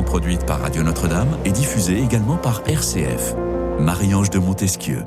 produite par Radio Notre-Dame et diffusée également par RCF. Marie-Ange de Montesquieu.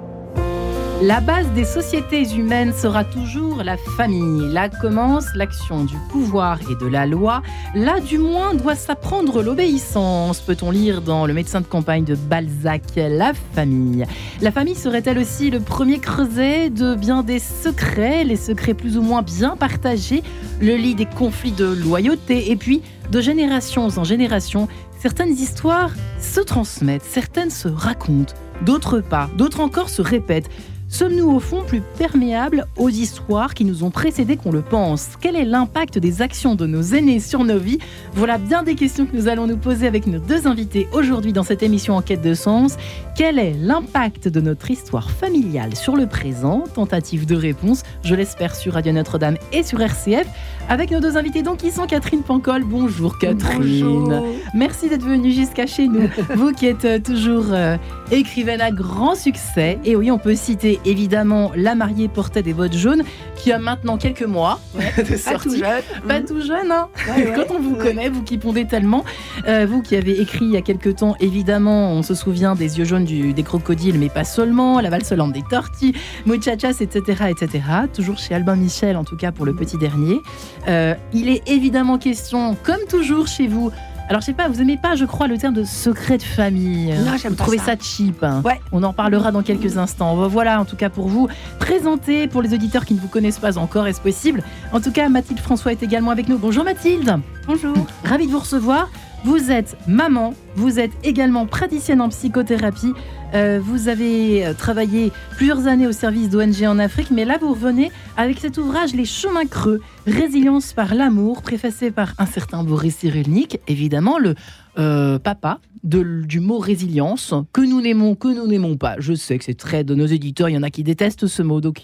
La base des sociétés humaines sera toujours la famille. Là commence l'action du pouvoir et de la loi. Là, du moins, doit s'apprendre l'obéissance, peut-on lire dans Le médecin de campagne de Balzac, La famille? La famille serait-elle aussi le premier creuset de bien des secrets, les secrets plus ou moins bien partagés, le lit des conflits de loyauté, et puis, de génération en génération, certaines histoires se transmettent, certaines se racontent, d'autres pas, d'autres encore se répètent. Sommes-nous au fond plus perméables aux histoires qui nous ont précédés qu'on le pense? Quel est l'impact des actions de nos aînés sur nos vies? Voilà bien des questions que nous allons nous poser avec nos deux invités aujourd'hui dans cette émission Enquête de sens. Quel est l'impact de notre histoire familiale sur le présent? Tentative de réponse, je l'espère, sur Radio Notre-Dame et sur RCF. Avec nos deux invités donc qui sont Catherine Pancol. Bonjour Catherine. Merci d'être venue jusqu'à chez nous. Vous qui êtes euh, toujours euh, écrivaine à grand succès. Et oui, on peut citer évidemment La mariée portait des bottes jaunes qui a maintenant quelques mois de sortie. Pas tout jeune. Pas tout jeune, hein Quand on vous connaît, vous qui pondez tellement. Euh, vous qui avez écrit il y a quelques temps, évidemment, on se souvient des yeux jaunes du, des crocodiles, mais pas seulement, La valse lente des tortilles, Muchachas, etc., etc. Toujours chez Albin Michel, en tout cas pour le petit dernier. Euh, il est évidemment question, comme toujours chez vous, alors je sais pas, vous aimez pas, je crois, le terme de secret de famille. Non, j'aime trouvez ça. ça cheap. hein. Ouais. On en parlera dans quelques instants. Voilà, en tout cas pour vous, présenter pour les auditeurs qui ne vous connaissent pas encore, est-ce possible? En tout cas, Mathilde François est également avec nous. Bonjour Mathilde. Bonjour. Ravi de vous recevoir. Vous êtes maman, vous êtes également praticienne en psychothérapie. Euh, vous avez euh, travaillé plusieurs années au service d'ONG en Afrique, mais là vous revenez avec cet ouvrage Les chemins creux, résilience par l'amour, préfacé par un certain Boris Cyrulnik, évidemment le euh, papa de- du mot résilience, que nous n'aimons, que nous n'aimons pas. Je sais que c'est très de nos éditeurs, il y en a qui détestent ce mot, d'autres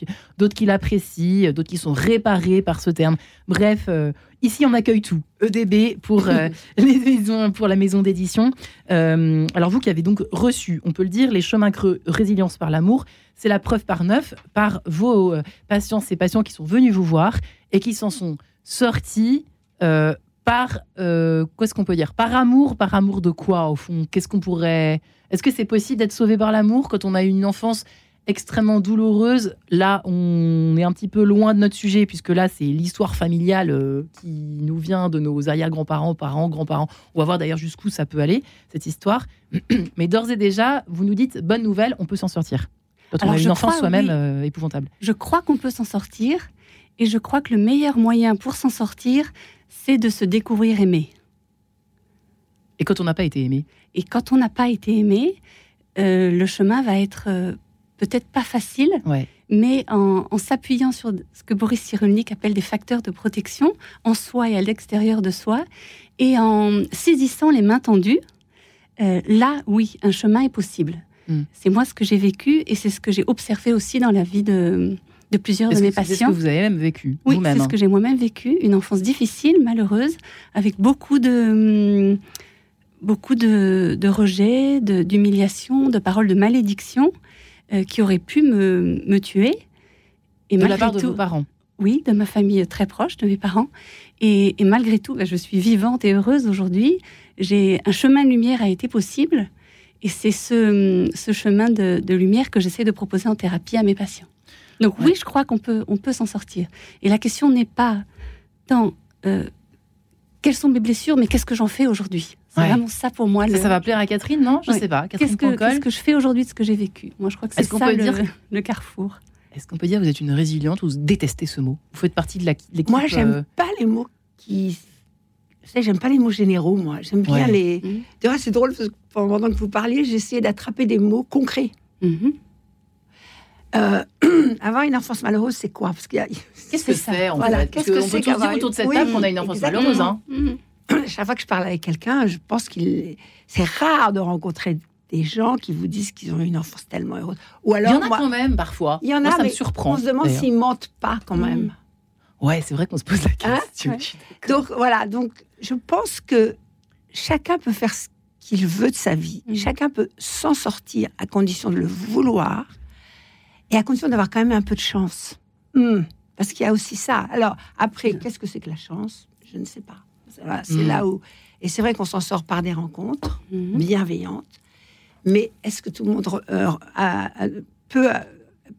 qui l'apprécient, d'autres qui sont réparés par ce terme. Bref, euh, ici on accueille tout. EDB pour, euh, les maisons, pour la maison d'édition. Alors vous qui avez donc reçu, on peut le dire, les chemins creux résilience par l'amour, c'est la preuve par neuf par vos patients, ces patients qui sont venus vous voir et qui s'en sont sortis par, euh, qu'est-ce qu'on peut dire? Par amour, par amour de quoi au fond? Qu'est-ce qu'on pourrait... Est-ce que c'est possible d'être sauvé par l'amour quand on a eu une enfance extrêmement douloureuse? Là, on est un petit peu loin de notre sujet puisque là, c'est l'histoire familiale euh, qui nous vient de nos arrière-grands-parents, parents, grands-parents. On va voir d'ailleurs jusqu'où ça peut aller, cette histoire. Mais d'ores et déjà, vous nous dites, bonne nouvelle, on peut s'en sortir. Quand on a une enfance soi-même oui. euh, épouvantable. Je crois qu'on peut s'en sortir et je crois que le meilleur moyen pour s'en sortir, c'est de se découvrir aimé. Et quand on n'a pas été aimé Et quand on n'a pas été aimé, euh, le chemin va être euh, peut-être pas facile, Ouais. mais en, en s'appuyant sur ce que Boris Cyrulnik appelle des facteurs de protection en soi et à l'extérieur de soi, et en saisissant les mains tendues, euh, là, oui, un chemin est possible. Mm. C'est moi ce que j'ai vécu et c'est ce que j'ai observé aussi dans la vie de, de plusieurs de mes que c'est ce patients. que vous avez même vécu Oui, c'est ce hein que j'ai moi-même vécu, une enfance difficile, malheureuse, avec beaucoup de hum, beaucoup de, de rejets, de- d'humiliation, de, paroles de malédiction euh, qui auraient pu me, me tuer. Et De la malgré part de tout- vos parents oui, de ma famille très proche, de mes parents. Et, et malgré tout, bah, je suis vivante et heureuse aujourd'hui. J'ai un chemin de lumière a été possible, et c'est ce, ce chemin de, de lumière que j'essaie de proposer en thérapie à mes patients. Donc Ouais. oui, je crois qu'on peut, on peut s'en sortir. Et la question n'est pas tant euh, quelles sont mes blessures, mais qu'est-ce que j'en fais aujourd'hui? C'est Ouais. vraiment ça pour moi. ça, le- ça va plaire à Catherine, non? Je Ouais. sais pas. Catherine Qu'est-ce que, qu'est-ce que je fais aujourd'hui de ce que j'ai vécu? Moi, je crois que c'est Est-ce qu'on ça peut le, dire- le carrefour. Est-ce qu'on peut dire que vous êtes une résiliente ou vous détestez ce mot? Vous faites partie de l'équipe Moi, j'aime euh, pas les mots qui. Vous savez, j'aime pas les mots généraux, moi. J'aime bien Ouais. les. Tu vois, c'est drôle parce que pendant que vous parliez, j'essayais d'attraper des mots concrets. Mhm. Euh, avoir une enfance malheureuse, c'est quoi? Parce qu'il y a- Qu'est-ce que c'est ça. c'est en Voilà, fait? qu'est-ce que c'est qu'avoir autour de cette une- table Oui, qu'on a une enfance exactement. malheureuse. Hein. Mhm. chaque fois que je parle avec quelqu'un, je pense qu'il c'est rare de rencontrer des gens qui vous disent qu'ils ont eu une enfance tellement heureuse. Ou Il alors, y en a moi, quand même parfois. il y en Moi, a, ça me mais surprend. on se demande s'ils mentent pas quand même. Ouais, c'est vrai qu'on se pose la Hein? question. Ouais. Donc voilà, donc je pense que chacun peut faire ce qu'il veut de sa vie. Mhm. Chacun peut s'en sortir à condition de le vouloir et à condition d'avoir quand même un peu de chance. Hmm, Parce qu'il y a aussi ça. Alors après, qu'est-ce que c'est que la chance? Je ne sais pas. Voilà, c'est là où. Et c'est vrai qu'on s'en sort par des rencontres bienveillantes. Mais est-ce que tout le monde euh, a- a- peut,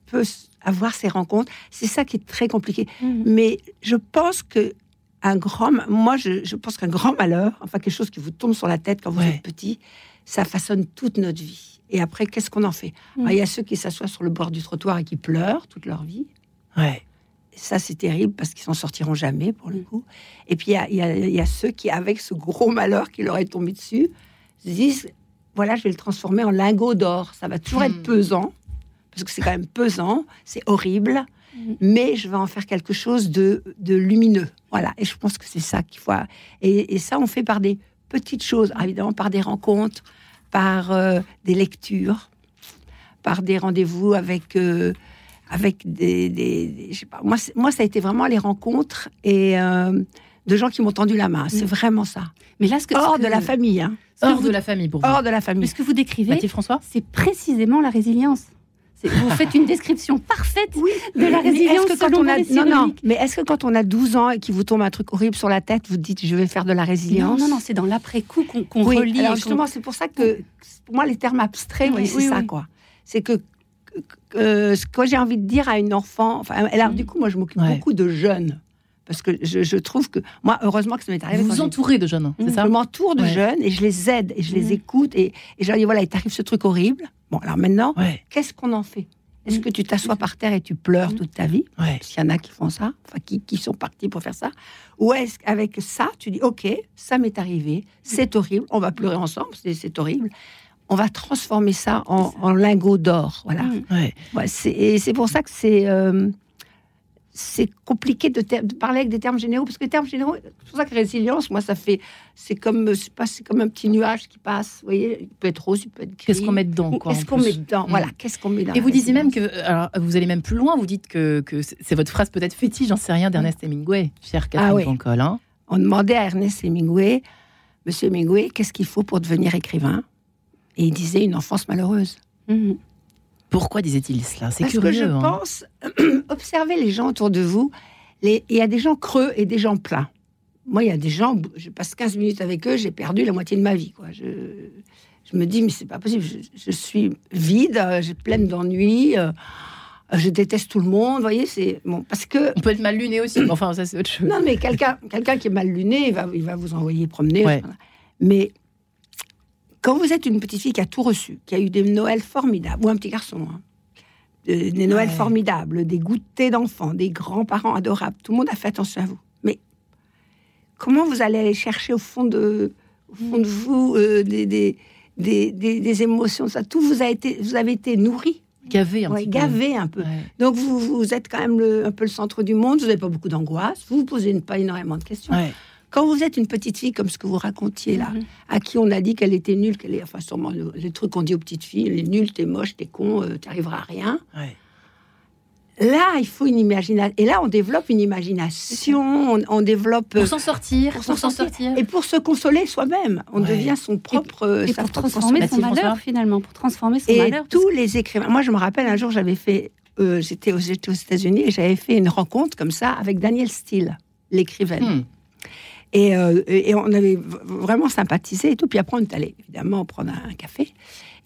peut avoir ces rencontres? C'est ça qui est très compliqué. Mais je pense que un grand, moi, je, je pense qu'un grand malheur, enfin quelque chose qui vous tombe sur la tête quand vous Ouais. êtes petit, ça façonne toute notre vie. Et après, qu'est-ce qu'on en fait Mm. Ah, Il y a ceux qui s'assoient sur le bord du trottoir et qui pleurent toute leur vie. Ouais. Ça, c'est terrible parce qu'ils s'en sortiront jamais, pour le Mm. coup. Et puis, il y a, y y ceux qui, avec ce gros malheur qui leur est tombé dessus, se disent voilà, je vais le transformer en lingot d'or. Ça va toujours Mm. être pesant, parce que c'est quand même pesant, c'est horrible, Mm. mais je vais en faire quelque chose de, de lumineux. Voilà. Et je pense que c'est ça qu'il faut. Et, et ça, on fait par des petites choses, évidemment, par des rencontres, par euh, des lectures, par des rendez-vous avec. euh, avec des, des- des- je sais pas, moi, moi, ça a été vraiment les rencontres et euh, de gens qui m'ont tendu la main. C'est Mm. vraiment ça. Mais là, ce que, Hors ce que- de la famille, hein. Hors vous- de la famille pour vous. hors de la mais famille. ce que vous décrivez, Mathilde François c'est précisément la résilience. Vous faites une description parfaite Oui, de la résilience est-ce que quand selon on a Boris non non, mais est-ce que quand on a 12 ans et qu'il vous tombe un truc horrible sur la tête, vous dites je vais faire de la Non, résilience? Non, non, c'est dans l'après-coup qu'on qu'on Oui, relie. alors et justement, c'est pour ça que pour moi les termes abstraits, Oui, c'est oui, ça oui. quoi. C'est que euh, ce que j'ai envie de dire à une enfant, enfin, alors Mm. du coup, moi je m'occupe Ouais. beaucoup de jeunes parce que je, je trouve que moi, heureusement que ça m'est arrivé. Vous vous entourez de jeunes, c'est Mm. ça? Je m'entoure de Ouais. jeunes et je les aide et je les Mhm. écoute et, et je leur dis voilà, il t'arrive ce truc horrible. Bon, alors maintenant, Ouais, qu'est-ce qu'on en fait? Est-ce que tu t'assois par terre et tu pleures toute ta vie? Ouais. Parce qu'il y en a qui font ça, enfin qui, qui sont partis pour faire ça. Ou est-ce qu'avec ça, tu dis ok, ça m'est arrivé, c'est horrible, on va pleurer ensemble, c'est- horrible. On va transformer ça en, en lingot d'or. Voilà. Ouais. Ouais, c'est- et c'est pour ça que c'est euh, c'est compliqué de, parler avec des termes généraux parce que les termes généraux, c'est pour ça que résilience, moi, ça fait c'est comme pas, c'est comme un petit nuage qui passe. Vous voyez, il peut être rose, il peut être gris. Qu'est-ce qu'on met dedans Qu'est-ce qu'on met dedans. Voilà, qu'est-ce qu'on met dans Et vous disiez même que, alors vous allez même plus loin, vous dites que, que c'est votre phrase peut-être fétiche, j'en sais rien, d'Ernest Hemingway, cher Catherine Ah oui. Pancol, hein. on demandait à Ernest Hemingway, Monsieur Hemingway, qu'est-ce qu'il faut pour devenir écrivain? Et il disait une enfance malheureuse. Mhm. Pourquoi disait-il cela? C'est Parce curieux. que je hein. pense, observez les gens autour de vous. les- Il y a des gens creux et des gens pleins. Moi, il y a des gens, je passe 15 minutes avec eux, j'ai perdu la moitié de ma vie. Quoi. Je, je me dis, mais c'est pas possible. Je, je suis vide, j'ai pleine d'ennuis, euh, je déteste tout le monde. Vous voyez, c'est bon parce que On peut être mal luné aussi, mais enfin ça c'est autre chose. non, mais quelqu'un quelqu'un qui est mal luné, il va, il va vous envoyer promener. Ouais. Voilà. Mais quand vous êtes une petite fille qui a tout reçu, qui a eu des Noëls formidables, ou un petit garçon, hein, euh, des Noëls Ouais. formidables, des goûters d'enfants, des grands-parents adorables, tout le monde a fait attention à vous. Mais comment vous allez aller chercher au fond de, au fond de vous euh, des, des, des, émotions, ça, tout vous a été, vous avez été nourri, Gavé un ouais, gavé un peu. Ouais. Donc vous, vous êtes quand même le- un peu le centre du monde, vous n'avez pas beaucoup d'angoisse, vous vous posez une- pas énormément de questions. Quand vous êtes une petite fille comme ce que vous racontiez là, Mhm. à qui on a dit qu'elle était nulle, qu'elle est, enfin sûrement le- les trucs qu'on dit aux petites filles, elle est nulle, t'es moche, t'es con, euh, t'arriveras à rien. Ouais. Là, il faut une imagination. Et là, on développe une imagination, on, on développe Pour s'en sortir, pour pour s'en sortir. et pour se consoler soi-même. On Ouais. devient son propre, euh, Et pour transformer son malheur, finalement, pour transformer son Et malheur. tous les écrivains. Moi, je me rappelle un jour, j'avais fait, euh, j'étais aux, j'étais aux États-Unis et j'avais fait une rencontre comme ça avec Daniel Steele, l'écrivaine. Hmm. Et, euh, et on avait vraiment sympathisé et tout. Puis après, on est allé évidemment prendre un café.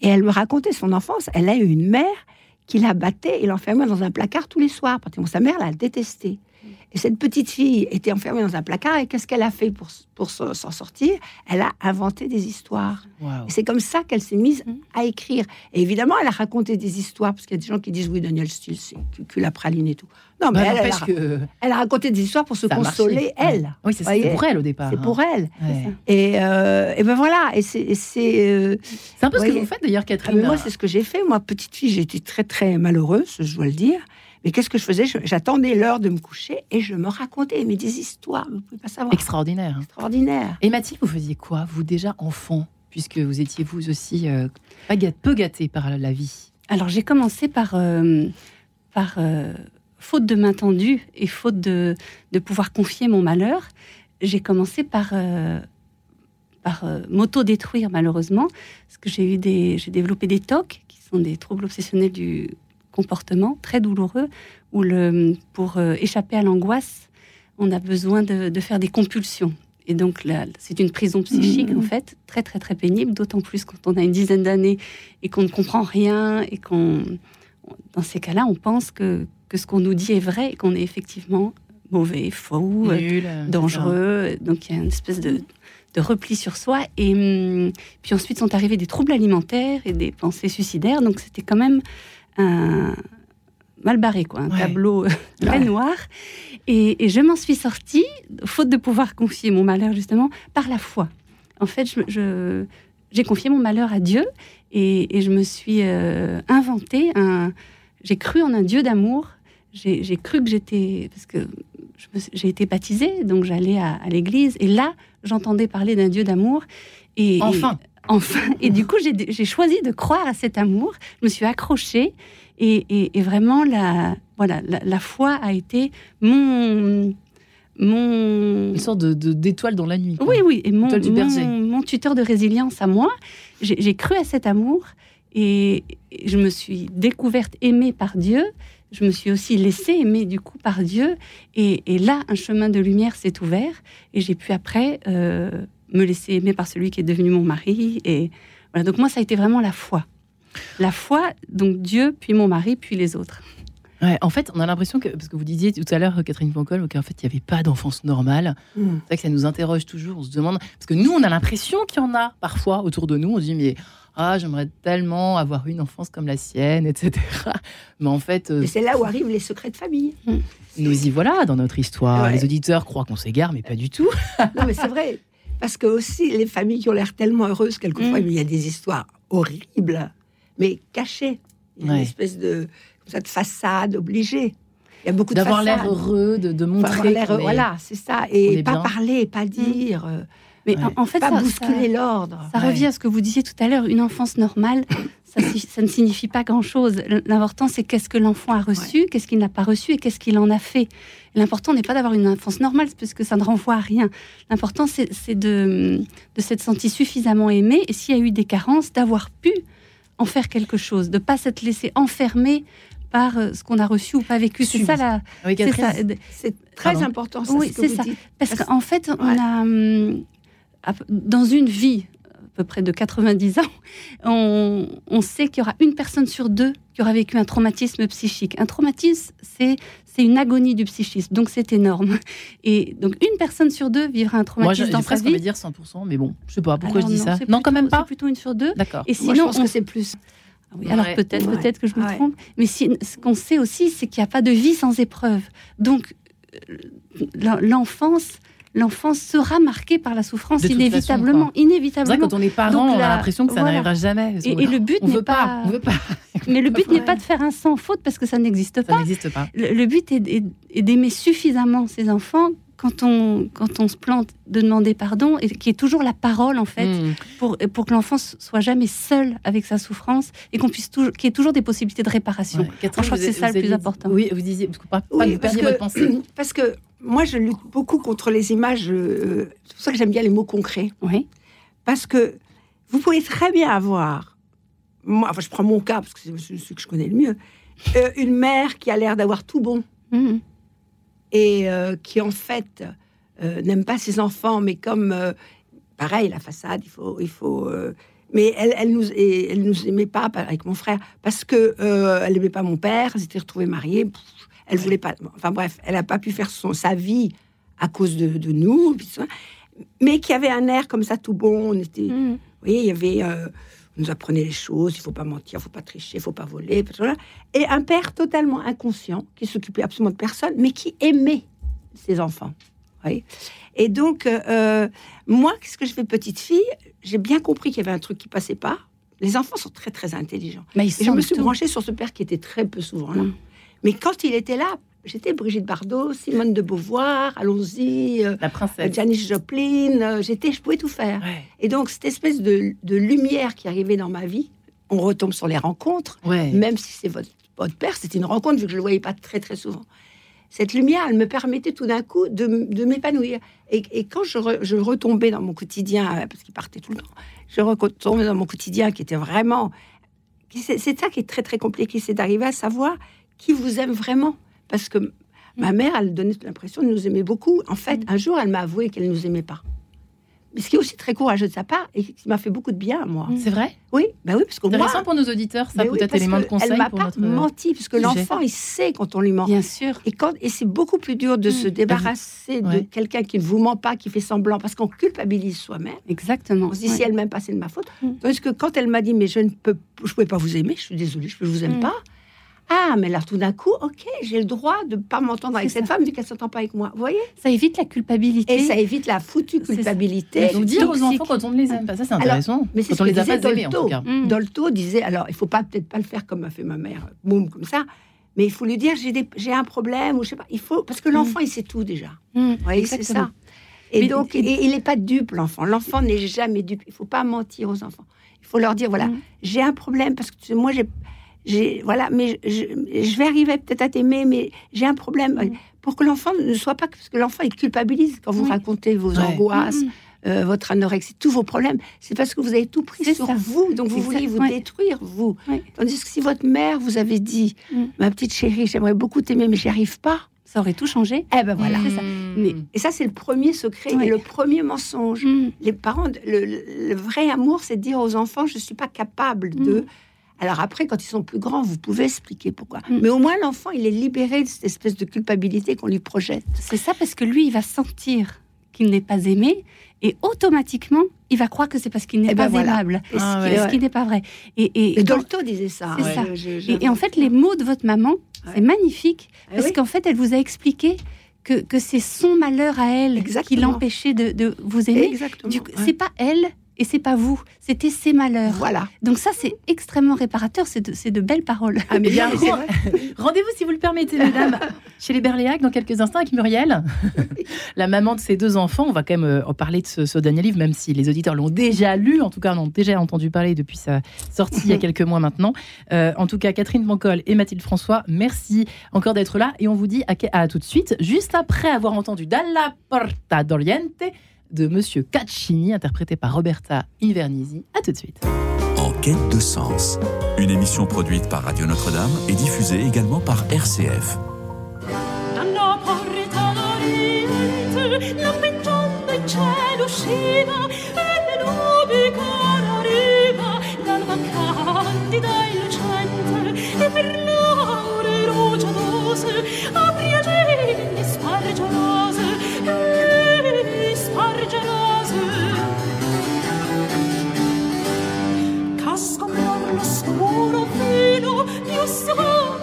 Et elle me racontait son enfance. Elle a eu une mère qui la battait et l'enfermait dans un placard tous les soirs. Sa mère la détestait. Et cette petite fille était enfermée dans un placard. Et qu'est-ce qu'elle a fait pour, pour s'en sortir? Elle a inventé des histoires. Et c'est comme ça qu'elle s'est mise Mhm. à écrire. Et évidemment, elle a raconté des histoires. Parce qu'il y a des gens qui disent oui, Daniel Steele, c'est cul- la praline et tout. Non, mais Bah, elle, a, que elle a raconté des histoires pour se consoler, marché. elle. Oui, c'est pour elle au départ. C'est hein. pour elle. Ouais. Et, euh, et ben voilà, et c'est, c'est, euh, C'est un peu ce que vous faites d'ailleurs, ah, Catherine. mais moi c'est ce que j'ai fait. Moi, petite fille, j'étais très très malheureuse, je dois le dire. Mais qu'est-ce que je faisais? J'attendais l'heure de me coucher et je me racontais mais des histoires, vous pouvez pas savoir, Extraordinaire. hein. extraordinaire. Et Mathilde, vous faisiez quoi, vous déjà enfant, puisque vous étiez vous aussi euh, peu gâtée par la vie? Alors j'ai commencé par, euh, par euh, faute de main tendue et faute de, de pouvoir confier mon malheur, j'ai commencé par, euh, par euh, m'auto-détruire malheureusement, parce que j'ai eu des, j'ai développé des TOC, qui sont des troubles obsessionnels du comportement, très douloureux, où le, pour euh, échapper à l'angoisse, on a besoin de, de faire des compulsions. et donc c'est une prison psychique en fait, très très très pénible, d'autant plus quand on a une dizaine d'années et qu'on ne comprend rien et qu'on, dans ces cas-là, on pense que, que ce qu'on nous dit est vrai et qu'on est effectivement mauvais, faux, Nul, euh, dangereux. Donc il y a une espèce de, de repli sur soi. Et hum, puis ensuite sont arrivés des troubles alimentaires et des pensées suicidaires. Donc c'était quand même un mal barré, quoi, un Ouais. tableau euh, très Ouais. noir. Et, et je m'en suis sortie, faute de pouvoir confier mon malheur justement, par la foi. En fait, je- je- j'ai confié mon malheur à Dieu et, et je me suis euh, inventé un. J'ai cru en un Dieu d'amour. J'ai cru que j'étais. Parce que j'ai été baptisée, donc j'allais à, à l'église. Et là, j'entendais parler d'un Dieu d'amour. Et, Enfin. et- enfin. Et du coup, j'ai choisi de croire à cet amour. Je me suis accrochée. Et, et- et vraiment, la, voilà, la, la foi a été mon. Mon, Une sorte de- de- d'étoile dans la nuit. quoi. oui, oui, et mon, du mon, mon tuteur de résilience à moi, j'ai cru à cet amour et et je me suis découverte aimée par Dieu. Je me suis aussi laissée aimer du coup par Dieu. Et, et là, un chemin de lumière s'est ouvert et j'ai pu après euh, me laisser aimer par celui qui est devenu mon mari. Et voilà, donc moi, ça a été vraiment la foi. La foi, donc Dieu, puis mon mari, puis les autres. Ouais, en fait, on a l'impression que, parce que vous disiez tout à l'heure, Catherine Pancol, qu'en fait, il n'y avait pas d'enfance normale. Mm. C'est vrai que ça nous interroge toujours. On se demande, parce que nous, on a l'impression qu'il y en a parfois autour de nous. On se dit, mais ah, j'aimerais tellement avoir une enfance comme la sienne, etc. Mais en fait, euh, c'est là où arrivent les secrets de famille. nous y voilà dans notre histoire. Ouais. Les auditeurs croient qu'on s'égare, mais pas du tout. Non, mais c'est vrai. Parce que aussi, les familles qui ont l'air tellement heureuses, quelquefois, Mm. il y a des histoires horribles, mais cachées. Il y a Ouais. une espèce de, comme ça, de façade obligée. Il y a beaucoup de D'avoir l'air heureux, de, de montrer. est- Voilà, c'est ça. Et pas bien. parler, pas dire, euh, Mais Ouais. en, en fait, pas ça- bousculer l'ordre. Ça Ouais. revient à ce que vous disiez tout à l'heure, une enfance normale, ça, ne signifie pas grand-chose. L'important, c'est qu'est-ce que l'enfant a reçu, qu'est-ce qu'il n'a pas reçu et qu'est-ce qu'il en a fait. L'important n'est pas d'avoir une enfance normale, parce que ça ne renvoie à rien. L'important, c'est de, de s'être senti suffisamment aimé, et s'il y a eu des carences, d'avoir pu en faire quelque chose, de ne pas s'être laissé enfermer par euh, ce qu'on a reçu ou pas vécu. C'est ça, la, Oui, c'est Catherine, ça. C'est très Pardon. important, ça, Oui, ce que c'est vous ça. dites. Parce Parce- qu'en fait, on a, hum, dans une vie, à peu près de 90 ans, on, on sait qu'il y aura une personne sur deux qui aura vécu un traumatisme psychique. Un traumatisme, c'est c'est une agonie du psychisme, donc c'est énorme. Et donc une personne sur deux vivra un moi, traumatisme j'ai dans sa vie. dire 100%, mais bon, je sais pas pourquoi Alors je dis non, ça. Non, quand même pas. C'est plutôt une sur deux. D'accord. Et Moi, je sinon, pense on- que c'est plus. Ah oui, alors peut-être, Ouais. peut-être que je me Ouais. trompe, mais si, ce qu'on sait aussi, c'est qu'il n'y a pas de vie sans épreuve. Donc, euh, l'en- l'enfance, l'enfance sera marquée par la souffrance inévitablement, façon, C'est vrai, inévitablement. quand on est parent, Donc on a l'impression que ça voilà. n'arrivera jamais. Et, le but on n'est veut pas, pas, on veut pas, mais le but n'est pas de faire un sans faute parce que ça n'existe ça pas. n'existe pas. Le, le but est, est- est d'aimer suffisamment ses enfants quand on, quand on se plante, de demander pardon, et qui est toujours la parole en fait, Mm. pour, pour que l'enfant soit jamais seul avec sa souffrance et qu'on puisse toujours, qu'il y ait toujours des possibilités de réparation. Ouais. Catherine, je crois que c'est ça le plus important. Oui, vous disiez, parce que pas, pas Oui, parce que, votre pensée. parce que moi, je lutte beaucoup contre les images. euh, c'est pour ça que j'aime bien les mots concrets. Oui. Parce que vous pouvez très bien avoir, moi, enfin, je prends mon cas parce que c'est celui que je connais le mieux, euh, une mère qui a l'air d'avoir tout bon Mhm. et euh, qui en fait n'aime pas ses enfants, mais comme pareil la façade, il faut, il faut. mais elle, elle nous, elle nous aimait pas avec mon frère parce que elle aimait pas mon père. Elle s'était retrouvée mariée. pff, elle voulait pas. Enfin bref, elle a pas pu faire son sa vie à cause de, de nous. Mais qui avait un air comme ça tout bon. On était. Mhm. Vous voyez, il y avait. euh, on nous apprenait les choses, il faut pas mentir, il faut pas tricher, il faut pas voler, et un père totalement inconscient qui s'occupait absolument de personne, mais qui aimait ses enfants. voyez. et donc, euh, euh, moi, qu'est-ce que je fais petite fille? J'ai bien compris qu'il y avait un truc qui passait pas. Les enfants sont très très intelligents. Mais ils Et je me suis tout. branchée sur ce père qui était très peu souvent là. Mm. Mais quand il était là, j'étais Brigitte Bardot, Simone de Beauvoir, allons-y, euh, La princesse. Janis Joplin, euh, j'étais, je pouvais tout faire. Ouais. Et donc, cette espèce de, de lumière qui arrivait dans ma vie, on retombe sur les rencontres, Ouais. même si c'est votre, votre père, c'était une rencontre, vu que je ne le voyais pas très, très souvent. Cette lumière, elle me permettait tout d'un coup de, m'épanouir. Et, et quand je, re- je retombais dans mon quotidien, euh, parce qu'il partait tout le temps, je retombais dans mon quotidien qui était vraiment... C'est c'est ça qui est très, très compliqué, c'est d'arriver à savoir qui vous aime vraiment. Parce que ma mère, elle donnait l'impression de nous aimer beaucoup. En fait, un jour, elle m'a avoué qu'elle ne nous aimait pas. Mais ce qui est aussi très courageux de sa part et qui m'a fait beaucoup de bien à moi. C'est vrai? Oui, ben oui, parce que moi, Intéressant pour nos auditeurs, ça oui, peut-être parce élément de conseil Elle m'a pour pas notre. menti, parce que l'enfant, il sait quand on lui ment. Bien sûr. Et, quand, et c'est beaucoup plus dur de Mm. se débarrasser de Ouais. quelqu'un qui ne vous ment pas, qui fait semblant, parce qu'on culpabilise soi-même. Exactement. On se dit, Ouais. si elle m'aime pas, c'est de ma faute. Mm. Tandis que quand elle m'a dit, mais je ne peux, je pouvais pas vous aimer, je suis désolée, je ne vous aime Mm. pas. Ah, mais là, tout d'un coup, ok, j'ai le droit de ne pas m'entendre avec cette ça. femme vu qu'elle s'entend pas avec moi. Vous voyez? Ça évite la culpabilité. Et ça évite la foutue culpabilité. Donc dire aux toxique. enfants quand on ne les aime pas, ça c'est Alors, intéressant. mais c'est quand ce on que les a pas aimés en Dolto. tout cas. Mm. Dolto disait, alors il faut pas peut-être pas le faire comme a fait ma mère, boum comme ça, mais il faut lui dire j'ai un problème ou je sais pas. Il faut parce que l'enfant il sait tout déjà. Mm, Vous voyez, c'est ça. Et Mais- donc, et- il n'est pas dupe, l'enfant. L'enfant n'est jamais dupe. Il faut pas mentir aux enfants. Il faut leur dire, voilà, Mm. j'ai un problème parce que moi, j'ai, j'ai, voilà, mais je, vais arriver peut-être à t'aimer, mais j'ai un problème. Mm. Pour que l'enfant ne soit pas, parce que l'enfant, il culpabilise quand vous Oui. racontez vos Ouais. angoisses, Mm, euh, votre anorexie, tous vos problèmes. C'est parce que vous avez tout pris sur ça. vous, donc vous voulez vous ouais. détruire, vous. Ouais. Tandis que si votre mère vous avait dit, Mm. ma petite chérie, j'aimerais beaucoup t'aimer, mais j'y arrive pas, Ça aurait tout changé. eh ben voilà. Ça. Mm. Mais- Et ça, c'est le premier secret Ouais. et le premier mensonge. Mm, Les parents, le, le- le vrai amour, c'est de dire aux enfants, je ne suis pas capable de... Alors après, quand ils sont plus grands, vous pouvez expliquer pourquoi. Mm. Mais au moins, l'enfant, il est libéré de cette espèce de culpabilité qu'on lui projette. C'est ça parce que lui, il va sentir qu'il n'est pas aimé et automatiquement, il va croire que c'est parce qu'il n'est Eh ben pas voilà. aimable. Ce Ah qui ouais. est- Ce qui n'est pas vrai. Et, et, Et quand- Dolto disait ça. C'est hein. ça. Je- je- et- et en fait, les mots de votre maman, c'est Ouais. magnifique Eh parce oui. qu'en fait, elle vous a expliqué que, que c'est son malheur à elle qui l'empêchait de, de vous aimer. Exactement. Du coup, ouais. c'est pas elle et c'est pas vous, c'était ses malheurs. Voilà. Donc ça, c'est extrêmement réparateur. C'est de, belles paroles. Ah, mais bien. Rendez-vous, si vous le permettez, mesdames, chez les Berléac dans quelques instants avec Muriel, la maman de ses deux enfants. On va quand même euh, en parler de ce, ce dernier livre, même si les auditeurs l'ont déjà lu, en tout cas, en ont déjà entendu parler depuis sa sortie il y a quelques mois maintenant. Euh, en tout cas, Catherine Bancol et Mathilde François, merci encore d'être là. Et on vous dit à, à tout de suite, juste après avoir entendu Dalla Porta d'Oriente de Monsieur Caccini, interprété par Roberta Invernisi. À tout de suite. En quête de sens, une émission produite par Radio Notre-Dame et diffusée également par RCF. In cielo usciva, chiaroscuro, l'oscuro fino, io so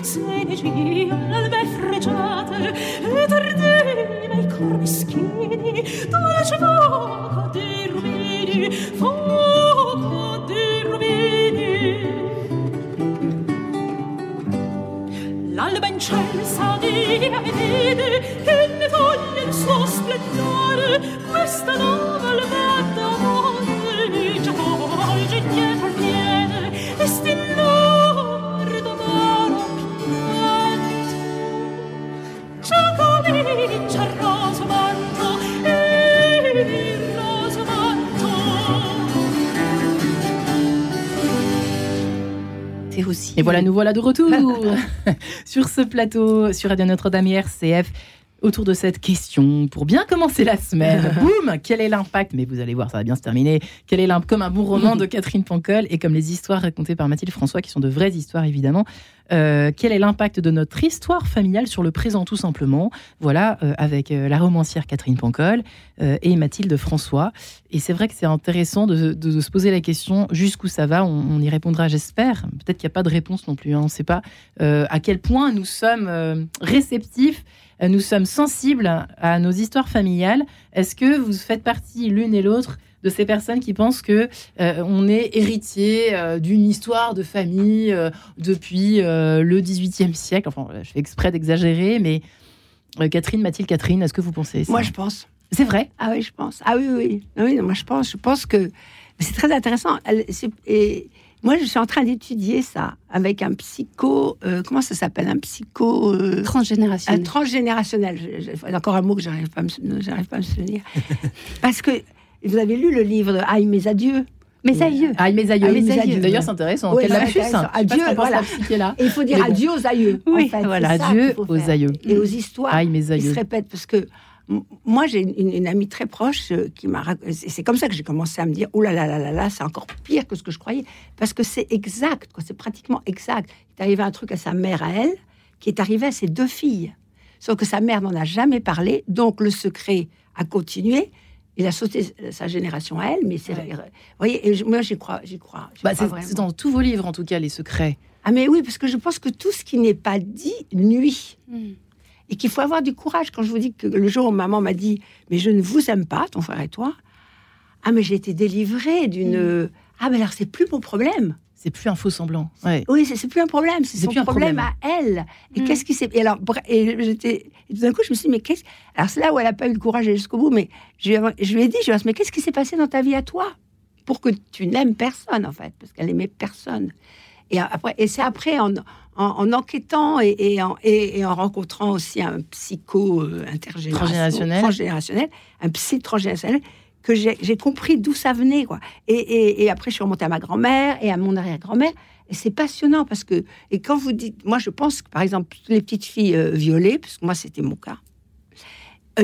orientali se ne albe fregiate e tordeva i cor meschini dolce fuoco di rubini fuoco di rubini L'alba incelsa dia e vede che ne toglie il suo splendore? Questa nuova Et voilà, nous voilà de retour sur ce plateau, sur Radio Notre-Dame et RCF, autour de cette question. Pour bien commencer la semaine, boum, quel est l'impact Mais vous allez voir, ça va bien se terminer. Quel est l'impact Comme un bon roman de Catherine Pancol et comme les histoires racontées par Mathilde François, qui sont de vraies histoires évidemment. Euh, quel est l'impact de notre histoire familiale sur le présent tout simplement? Voilà, euh, avec euh, la romancière Catherine Pancol et Mathilde François. Et c'est vrai que c'est intéressant de, de- de se poser la question jusqu'où ça va? On, on y répondra, j'espère. Peut-être qu'il n'y a pas de réponse non plus. hein. On ne sait pas à quel point nous sommes réceptifs, nous sommes sensibles à nos histoires familiales. Est-ce que vous faites partie l'une et l'autre de ces personnes qui pensent que euh, on est héritier euh, d'une histoire de famille euh, depuis euh, le XVIIIe siècle? Enfin, je fais exprès d'exagérer, mais euh, Catherine, Mathilde, Catherine, est-ce que vous pensez ça? Moi, je pense. C'est vrai? Ah oui, je pense. Ah oui, oui. Ah oui, moi, je pense. Je pense que C'est très intéressant. Et moi, je suis en train d'étudier ça avec un psycho. euh, comment ça s'appelle Un psycho. euh, un Transgénérationnel. transgénérationnel. Je- je- il y a encore un mot que j'arrive pas, à me pas à me souvenir. Parce que vous avez lu le livre de Aïe, mes adieux. Mes aïeux. Ah, mes aïeux. Ah, mes aïeux. D'ailleurs, c'est intéressant. Oui, Quel c'est lapsus. hein. Adieu, voilà. là. Et il faut dire bon. adieu aux aïeux. en Oui, fait. voilà, adieu aux faire. aïeux. Et aux histoires. Aïe, mes Ils se aïeux. répètent parce que moi j'ai une, une amie très proche euh, qui m'a rac- c'est c'est comme ça que j'ai commencé à me dire oh là là là là là c'est encore pire que ce que je croyais. Parce que c'est exact quoi c'est pratiquement exact. Il est arrivé un truc à sa mère à elle qui est arrivé à ses deux filles. Sauf que sa mère n'en a jamais parlé donc le secret a continué. Il a sauté sa génération à elle mais c'est Ouais. vous voyez moi j'y crois j'y crois, j'y Bah, crois c'est dans tous vos livres, en tout cas, les secrets. ah mais oui parce que je pense que tout ce qui n'est pas dit nuit. Mm. Et qu'il faut avoir du courage. Quand je vous dis que le jour où maman m'a dit Mais je ne vous aime pas, ton frère et toi, ah, mais j'ai été délivrée d'une. Ah, mais alors c'est plus mon problème. C'est plus un faux semblant. Ouais. Oui, c'est plus un problème, c'est son plus un problème, problème. à elle. Et Mm. qu'est-ce qui s'est. Et alors, bref, et j'étais. tout d'un coup, je me suis dit Mais qu'est-ce. Alors, c'est là où elle n'a pas eu le courage d'aller jusqu'au bout, mais je, lui ai- je lui ai dit je lui ai dit, Mais qu'est-ce qui s'est passé dans ta vie à toi Pour que tu n'aimes personne, en fait, parce qu'elle aimait personne. Et après, et c'est après, en, en, en enquêtant et, et en, et, et en rencontrant aussi un psycho euh, intergénérationnel, Transgénérationnel. un psy transgénérationnel, que j'ai compris d'où ça venait. Quoi. Et, et, et après, je suis remontée à ma grand-mère et à mon arrière-grand-mère. Et c'est passionnant parce que, et quand vous dites, moi je pense que par exemple, les petites filles euh, violées, parce que moi c'était mon cas,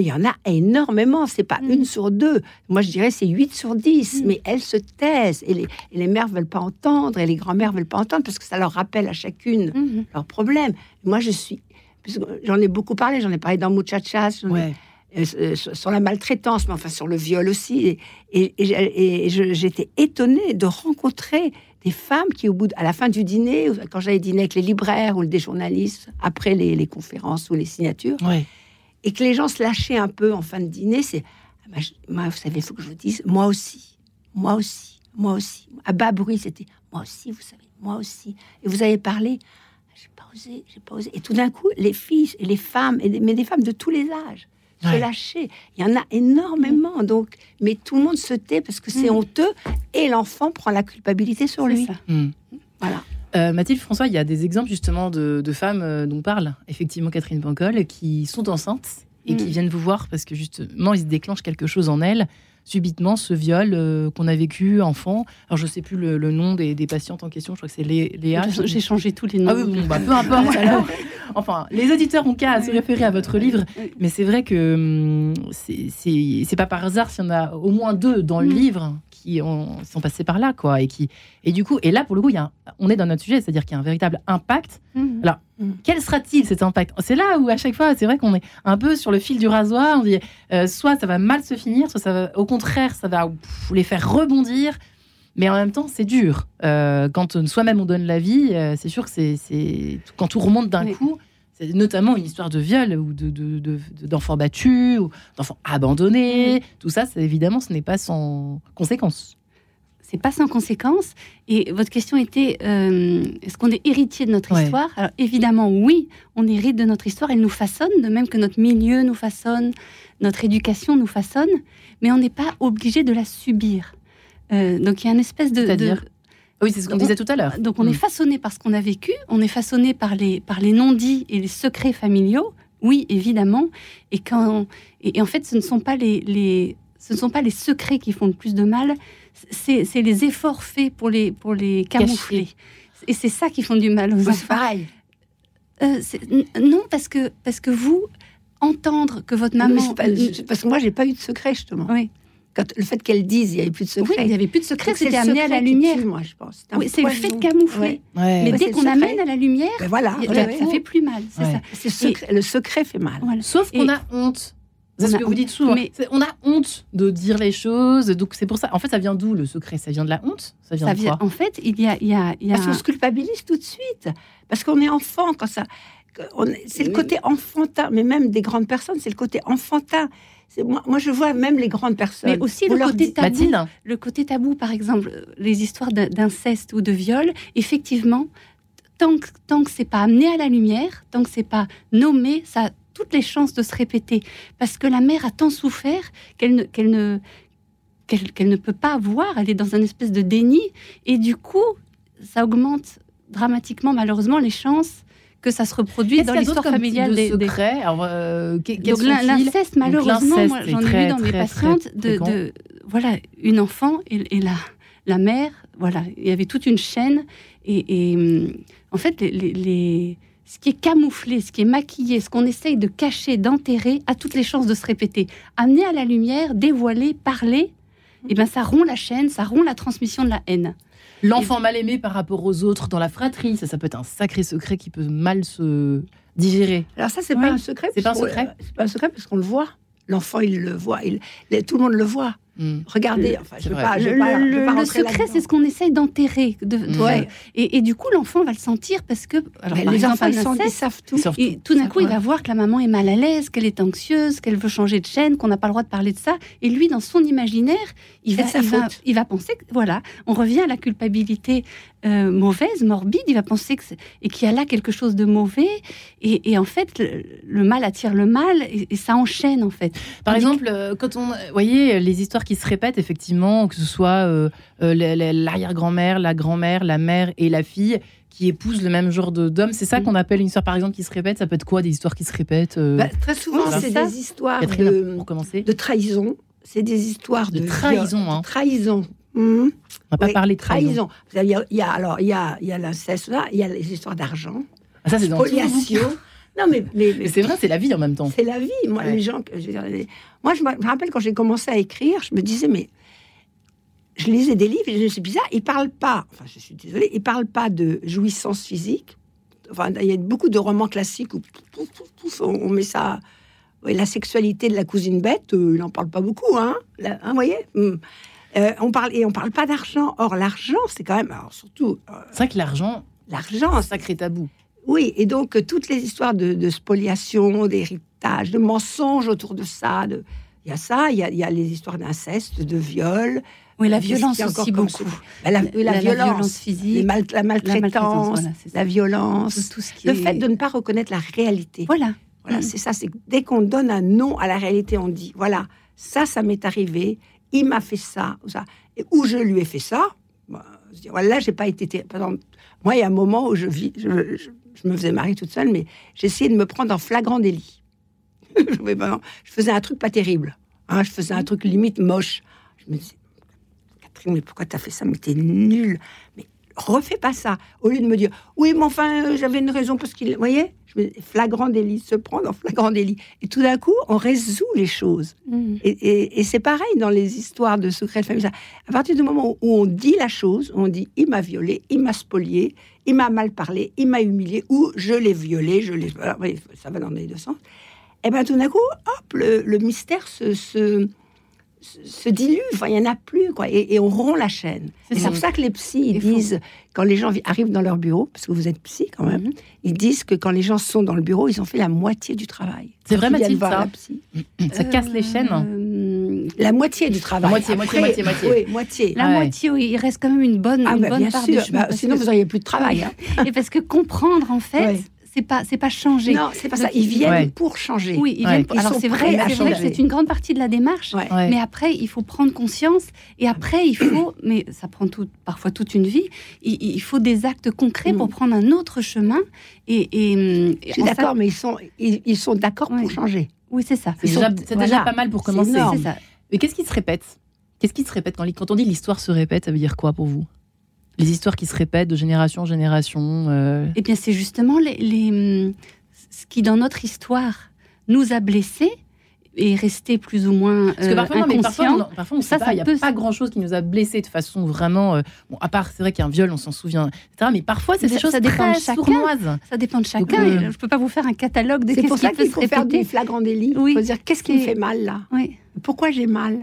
il y en a énormément, c'est pas Mm. une sur deux. Moi je dirais c'est 8 sur 10, Mm. mais elles se taisent et les, et les mères veulent pas entendre et les grands-mères veulent pas entendre parce que ça leur rappelle à chacune Mhm. leurs problèmes. Moi je suis, j'en ai beaucoup parlé, j'en ai parlé dans Muchachas, ai- euh, euh, sur la maltraitance, mais enfin sur le viol aussi. Et, j'étais étonnée de rencontrer des femmes qui, au bout de- à la fin du dîner, quand j'allais dîner avec les libraires ou des journalistes, après les, les conférences ou les signatures, Ouais. Et que les gens se lâchaient un peu en fin de dîner, c'est Ah je- moi, vous savez, il faut que je vous dise, moi aussi, moi aussi, moi aussi. À bas bruit, c'était moi aussi, vous savez, moi aussi. Et vous avez parlé, j'ai pas osé, j'ai pas osé. Et tout d'un coup, les filles et les femmes, et des- mais des femmes de tous les âges, se Ouais. lâcher. Il y en a énormément, donc, mais tout le monde se tait parce que c'est Mm. honteux et l'enfant prend la culpabilité sur lui. ça. Hmm. Voilà. Euh, Mathilde François, il y a des exemples justement de, de femmes euh, dont parle effectivement Catherine Pancol qui sont enceintes et Mm. qui viennent vous voir parce que justement il se déclenche quelque chose en elles subitement ce viol euh, qu'on a vécu enfant. Alors je sais plus le, le nom des, des patientes en question, je crois que c'est Lé- Léa. J'ai changé tous les noms. Ah oui, bon, bah, peu importe alors. Enfin, les auditeurs ont qu'à à se référer à votre livre, mais c'est vrai que hum, c'est- pas par hasard s'il y en a au moins deux dans le Mm. livre qui ont, sont passés par là, quoi, et qui et du coup, et là pour le coup, il y a un- on est dans notre sujet, c'est-à-dire qu'il y a un véritable impact. Alors, quel sera-t-il cet impact? C'est là où à chaque fois, c'est vrai qu'on est un peu sur le fil du rasoir. On dit euh, soit ça va mal se finir, soit ça va, au contraire, ça va pff, les faire rebondir. Mais en même temps, c'est dur. Euh, quand soi-même on donne la vie, euh, c'est sûr que c'est, quand tout remonte d'un Oui. coup. C'est notamment une histoire de viol ou de, de- de- de- d'enfants battus ou d'enfants abandonnés. Tout ça, évidemment, ce n'est pas sans conséquence. C'est pas sans conséquence. Et votre question était euh, est-ce qu'on est héritier de notre Ouais. histoire? Alors évidemment, oui, on hérite de notre histoire. Elle nous façonne, de même que notre milieu nous façonne, notre éducation nous façonne, mais on n'est pas obligé de la subir. Euh, donc il y a une espèce de. C'est-à-dire? De- Oui, c'est ce qu'on On- disait tout à l'heure. donc on est façonné par ce qu'on a vécu, on est façonné par les, par les non-dits et les secrets familiaux, oui, évidemment. Et, quand, et, et en fait, ce ne sont pas les, les, ce ne sont pas les secrets qui font le plus de mal, c'est les efforts faits pour les, pour les camoufler. Et c'est ça qui font du mal aux Moi, c'est enfants. pareil. Euh, non, parce que, parce que vous, entendre que votre maman... c'est pas- je- parce que moi, j'ai pas eu de secret, justement. Oui. Quand, le fait qu'elle dise, il n'y avait plus de Oui, secret. il n'y avait plus de secret, c'était le amené à la lumière. tue, moi, je pense. Oui, c'est le fait de camoufler. Ouais. Ouais. Mais Ouais, dès qu'on le amène à la lumière, Ben voilà, ça ouais. fait plus mal. Ça. C'est secret- le secret fait mal. Voilà. Sauf qu'on a honte. C'est On ce que vous dites souvent. Mais- On a honte de dire les choses. Donc c'est pour ça. En fait, ça vient d'où le secret? Ça vient de la honte? Ça vient Ça de vient, quoi? en fait, il y a, il y a, il y a Parce qu'on se culpabilise tout de suite. Parce qu'on est enfant quand ça. on C'est le côté enfantin, mais même des grandes personnes, c'est le côté enfantin. Moi, moi, je vois même les grandes personnes. Mais aussi Vous le côté tabou. Mathilde le côté tabou, par exemple, euh, les histoires d'in- d'inceste ou de viol, effectivement, tant que, tant que c'est pas amené à la lumière, tant que c'est pas nommé, ça toutes les chances de se répéter. Parce que la mère a tant souffert qu'elle ne, qu'elle ne, qu'elle qu'elle ne peut pas voir. Elle est dans un espèce de déni. Et du coup, ça augmente dramatiquement, malheureusement, les chances que ça se reproduise Est-ce dans l'histoire familiale de des, des- secrets Alors, euh, Donc l'inceste, malheureusement, l'inceste moi, est j'en ai très, vu dans mes patientes, très de, voilà, une enfant et, et la, la mère, voilà, il y avait toute une chaîne. Et, et, hum, en fait, les- ce qui est camouflé, ce qui est maquillé, ce qu'on essaye de cacher, d'enterrer, a toutes les chances de se répéter. Amener à la lumière, dévoiler, parler, et ben ça rompt la chaîne, ça rompt la transmission de la haine. L'enfant mal aimé par rapport aux autres dans la fratrie, ça, ça peut être un sacré secret qui peut mal se digérer. Alors ça, c'est Oui. pas un secret. C'est pas un secret C'est pas un secret parce qu'on le voit. L'enfant, il le voit. Il, tout le monde le voit. Hmm. Regardez. Enfin, je C'est vais vrai. pas. Je Le, vais pas, je vais le- pas le rentrer secret, c'est ce qu'on essaye d'enterrer. de- de- Ouais. et, et du coup, l'enfant va le sentir parce que. alors, les exemple, enfants, ils, savent tout. Ils savent Et tout d'un coup, il va. voir que la maman est mal à l'aise, qu'elle est anxieuse, qu'elle veut changer de chaîne, qu'on n'a pas le droit de parler de ça. Et lui, dans son imaginaire, il va, il, va, faute. il va penser que, voilà, on revient à la culpabilité euh, mauvaise, morbide. Il va penser que c'est- et qu'il y a là quelque chose de mauvais. Et, et en fait, le, le mal attire le mal et, et ça enchaîne, en fait. Par Tandis exemple, euh, quand on, vous voyez, les histoires qui se répètent, effectivement, que ce soit euh, euh, la- la- l'arrière-grand-mère, la grand-mère, la mère et la fille qui épousent le même genre de- d'homme, c'est ça Mm. qu'on appelle une histoire, par exemple, qui se répète. Ça peut être quoi, des histoires qui se répètent euh, Bah, très souvent, Oui, c'est des histoires de, pour commencer de trahison. C'est des histoires De de, trahison, de hein. trahison. Mhm. On va pas Oui, parler de trahison. Savez, Il y a, alors il y a, il y a l'inceste il y a les histoires d'argent, Ah, ça, c'est dans spoliation. Non mais, mais, mais Mais c'est vrai, c'est la vie en même temps. c'est la vie. Moi, Ouais. les gens, je veux dire, les- moi, je me rappelle quand j'ai commencé à écrire, je me disais mais je lisais des livres et je me suis dit, bizarre, ils parlent pas. Enfin, je suis désolée, ils parlent pas de jouissance physique. Enfin, il y a beaucoup de romans classiques où pouf, pouf, pouf, on met ça. La sexualité de la cousine bête, euh, il n'en parle pas beaucoup, hein. Là, hein, voyez. Hum. Euh, on parle et on parle pas d'argent. Or, l'argent, c'est quand même, alors surtout euh, C'est vrai que l'argent, l'argent, un sacré tabou. Oui, et donc euh, toutes les histoires de, de spoliation, d'héritage, de mensonges autour de ça, de- il y a ça, il y a, il y a les histoires d'inceste, de viol. Oui, la a violence aussi beaucoup. la, la violence, physique, mal- la maltraitance, voilà, la violence, tout, tout ce qui le est- fait de ne pas reconnaître la réalité. Voilà. Voilà, Mm. c'est ça. C'est dès qu'on donne un nom à la réalité, on dit voilà, ça, ça m'est arrivé, il m'a fait ça, ou ça, et où je lui ai fait ça. bah, je dis, voilà, j'ai pas été. ter- Par exemple, moi, il y a un moment où je vis, je, je- je me faisais marier toute seule, mais j'essayais de me prendre en flagrant délit. je, faisais un truc pas terrible. hein, je faisais un truc limite moche. Je me disais, Catherine, mais pourquoi t'as fait ça? Mais t'es nulle. Mais refais pas ça. Au lieu de me dire, oui, mais enfin, euh, j'avais une raison parce qu'il. Voyez? Flagrant délit, se prendre en flagrant délit. Et tout d'un coup, on résout les choses. Mm. Et, et- et c'est pareil dans les histoires de secrets de famille. À partir du moment où on dit la chose, on dit il m'a violé, il m'a spolié, il m'a mal parlé, il m'a humilié, ou je l'ai violé, je l'ai. ça va dans les deux sens. Et bien tout d'un coup, hop, le, le mystère se, se, se- dilue. Enfin, il n'y en a plus, quoi. Et, et on rompt la chaîne. C'est pour ça que les psys ils disent, quand les gens arrivent dans leur bureau, parce que vous êtes psy quand même, Mhm. ils disent que quand les gens sont dans le bureau, ils ont fait la moitié du travail. C'est vrai, Mathilde, ça la psy. Ça casse les chaînes. Euh, La moitié du travail. moitié, moitié, moitié, moitié. Oui, moitié. La Ouais. moitié, oui, il reste quand même une bonne, Ah, une bah, bonne part sûr. de chemin. Bah, sinon, que- vous n'auriez plus de travail. hein. Et parce que comprendre, en fait, Ouais. C'est pas, c'est pas changer. Non, c'est pas ça. Ils viennent Ouais. pour changer. Oui, ils Ouais. viennent. Ils Alors c'est vrai, vrai que c'est une grande partie de la démarche. Ouais. Ouais. Mais après, il faut prendre conscience. Et après, il faut, mais ça prend tout, parfois toute une vie. Il, il faut des actes concrets Mm. pour prendre un autre chemin. Et, et, et Je suis d'accord, ça- mais ils sont, ils, ils sont d'accord Ouais. pour changer. Oui, c'est ça. C'est déjà, sont- c'est déjà voilà. pas mal pour commencer. ça. Mais qu'est-ce qui se répète? Qu'est-ce qui se répète quand, quand on dit l'histoire se répète Ça veut dire quoi pour vous? Les histoires qui se répètent de génération en génération. euh, Eh bien, c'est justement les, les- ce qui, dans notre histoire, nous a blessés et est resté plus ou moins Parce que euh, parfois, non, mais parfois, inconscient. on, parfois, on Ça, sait pas, ça il n'y a peut- pas grand-chose qui nous a blessés de façon vraiment. euh, bon, à part, c'est vrai qu'il y a un viol, on s'en souvient, etc. Mais parfois, c'est des ça- choses ça dépend très de chacun. sournoises. Ça dépend de chacun. Donc, euh, Je ne peux pas vous faire un catalogue de C'est qu'est-ce pour ça qui peut qu'il se faut faire répéter. du flagrant délit. Oui. Il faut dire qu'est-ce qui me fait mal là Oui. Pourquoi j'ai mal?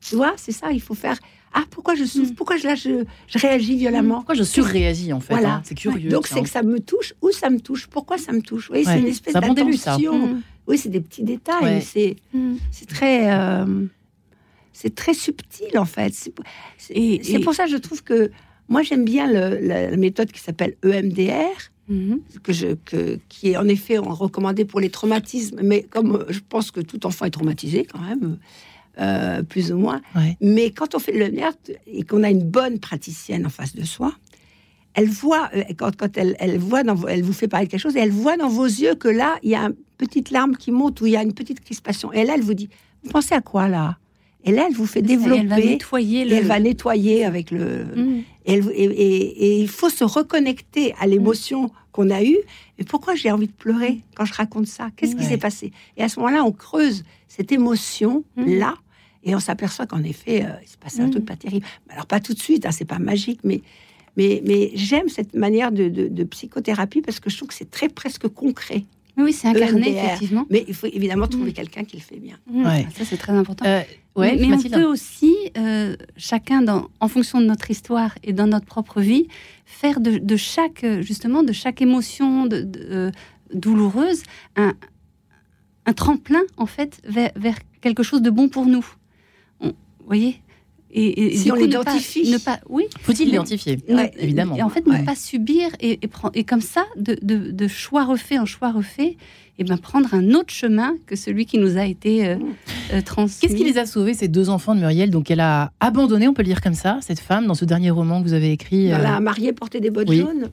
Tu vois, c'est ça. Il faut faire. Ah, pourquoi je souffre Mm. Pourquoi je, là, je, je réagis violemment Pourquoi je surréagis en fait Voilà. hein? C'est curieux. Donc c'est que ça me touche ou ça me touche. Pourquoi ça me touche? Oui, Ouais. c'est une espèce bon début, ça. d'attention. Mm. Oui, c'est des petits détails. Ouais. C'est très euh, c'est très subtil en fait. C'est Et- pour ça que je trouve que moi j'aime bien le- la, la méthode qui s'appelle EMDR. Que je, que, qui est en effet recommandé pour les traumatismes, mais comme euh, je pense que tout enfant est traumatisé quand même, euh, plus ou moins. Ouais. Mais quand on fait le lumière et qu'on a une bonne praticienne en face de soi, elle voit, euh, quand, quand elle, elle voit dans, elle vous fait parler de quelque chose, et elle voit dans vos yeux que là, il y a une petite larme qui monte ou il y a une petite crispation. Et là, elle vous dit, vous pensez à quoi là? Et là, elle vous fait développer. Elle va nettoyer et le. elle va nettoyer avec le. Mm. Et, elle- et- et- et il faut se reconnecter à l'émotion qu'on a eue. Et pourquoi j'ai envie de pleurer quand je raconte ça? Qu'est-ce qui Ouais. s'est passé? Et à ce moment-là, on creuse cette émotion-là. Et on s'aperçoit qu'en effet, euh, il se passe un Mm. truc pas terrible. Alors, pas tout de suite, hein, c'est pas magique, mais, mais, mais j'aime cette manière de, de- de psychothérapie parce que je trouve que c'est très presque concret. Oui, c'est incarné, EMDR. effectivement. Mais il faut évidemment trouver Mm. quelqu'un qui le fait bien. Mm. Ouais. Ça, c'est très important. Euh, ouais, mais mais on peut aussi, euh, chacun dans, en fonction de notre histoire et dans notre propre vie, faire de, de chaque, euh, justement, de chaque émotion de, de, euh, douloureuse un, un tremplin, en fait, vers, vers quelque chose de bon pour nous. Voyez et, et Si on ne l'identifie. pas- Ne pas, oui, Faut-il l'identifier? Ouais, Évidemment. Et en fait, Ouais. ne pas subir et, et, prendre- et comme ça, de, de, de choix refait en choix refait, et ben prendre un autre chemin que celui qui nous a été euh, euh, transmis. Qu'est-ce qui les a sauvés, ces deux enfants de Muriel? Donc, elle a abandonné, on peut le dire comme ça, cette femme, dans ce dernier roman que vous avez écrit. Euh, la mariée porter des bottes oui. jaunes.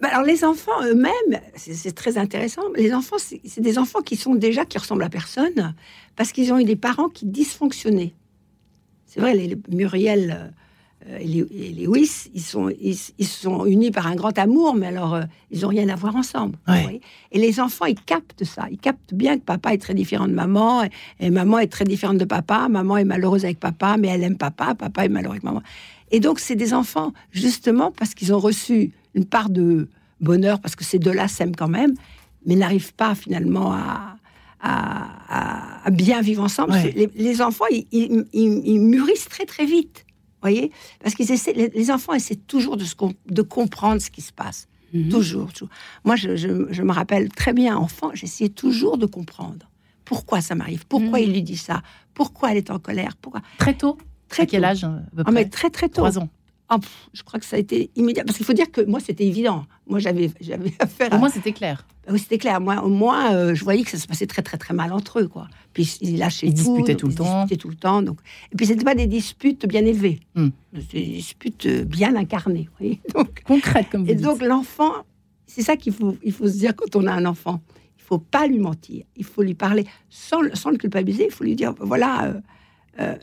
Bah, alors les enfants eux-mêmes, c'est très intéressant. Les enfants, c'est des enfants qui sont déjà qui ressemblent à personne parce qu'ils ont eu des parents qui dysfonctionnaient. C'est vrai, les, Muriel euh, et, les, et Lewis, ils sont ils, ils sont unis par un grand amour, mais alors euh, ils ont rien à voir ensemble. Ouais. et les enfants, ils captent ça. Ils captent bien que papa est très différent de maman et, et maman est très différente de papa. Maman est malheureuse avec papa, mais elle aime papa. Papa est malheureux avec maman. Et donc, c'est des enfants, justement, parce qu'ils ont reçu une part de bonheur, parce que ces deux-là s'aiment quand même, mais n'arrivent pas finalement à, à- à- à bien vivre ensemble. Ouais. Les, les enfants, ils, ils- ils- ils mûrissent très, très vite. voyez Parce qu'ils essaient, les, les enfants essaient toujours de, se com- de comprendre ce qui se passe. Mhm. Toujours, toujours. Moi, je, je- je me rappelle très bien, enfant, j'essayais toujours de comprendre. Pourquoi ça m'arrive Pourquoi Mhm. il lui dit ça Pourquoi elle est en colère Pourquoi Très tôt? Très À quel tôt. âge à peu Ah, près? très très tôt. Trois ans. Pff, je crois que ça a été immédiat. Parce qu'il faut dire que moi, c'était évident. Moi, j'avais, j'avais affaire à. Au moins, c'était clair. Ah Oui, c'était clair. Moi, au moins, euh, je voyais que ça se passait très, très, très mal entre eux, quoi. Puis ils lâchaient Ils tout. disputaient tout le ils temps. disputaient tout le temps. Donc... Et puis, c'était pas des disputes bien élevées. C'était des disputes euh, bien incarnées. vous voyez. Donc, Concrète, comme vous et dites. donc, l'enfant, c'est ça qu'il faut, il faut se dire quand on a un enfant. Il faut pas lui mentir. Il faut lui parler sans, le- sans le culpabiliser. Il faut lui dire voilà, euh, euh,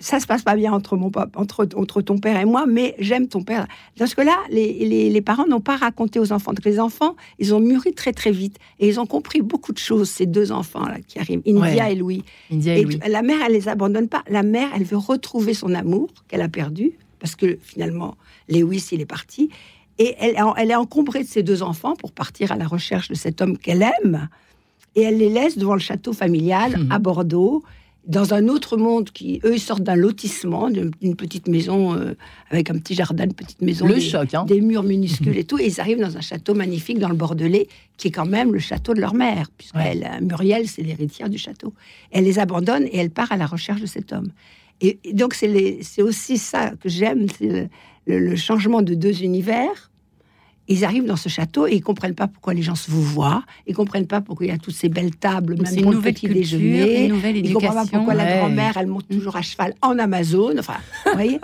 ça se passe pas bien entre, mon papa, entre, entre ton père et moi, mais j'aime ton père. Parce que là, les, les- les parents n'ont pas raconté aux enfants. Donc, les enfants, ils ont mûri très, très vite. Et ils ont compris beaucoup de choses, ces deux enfants-là qui arrivent, India Ouais. et Louis. India et Et Louis. la mère, elle les abandonne pas. La mère, elle veut retrouver son amour qu'elle a perdu parce que finalement, Lewis, il est parti. Et elle, elle est encombrée de ses deux enfants pour partir à la recherche de cet homme qu'elle aime. Et elle les laisse devant le château familial Mhm. à Bordeaux, dans un autre monde qui, eux, ils sortent d'un lotissement, d'une petite maison euh, avec un petit jardin, une petite maison. Le des- choc, hein des murs minuscules et tout, et ils arrivent dans un château magnifique dans le Bordelais, qui est quand même le château de leur mère, puisque Ouais. euh, Muriel, c'est l'héritière du château. Elle les abandonne et elle part à la recherche de cet homme. Et, et donc, c'est aussi ça que j'aime, c'est le, le- le changement de deux univers. Ils arrivent dans ce château et ils comprennent pas pourquoi les gens se vous voient, ils comprennent pas pourquoi il y a toutes ces belles tables, même pour le petit culture, déjeuner. une nouvelle Ils comprennent pas éducation. pourquoi la grand-mère, elle monte toujours à cheval en Amazon. Enfin, vous voyez.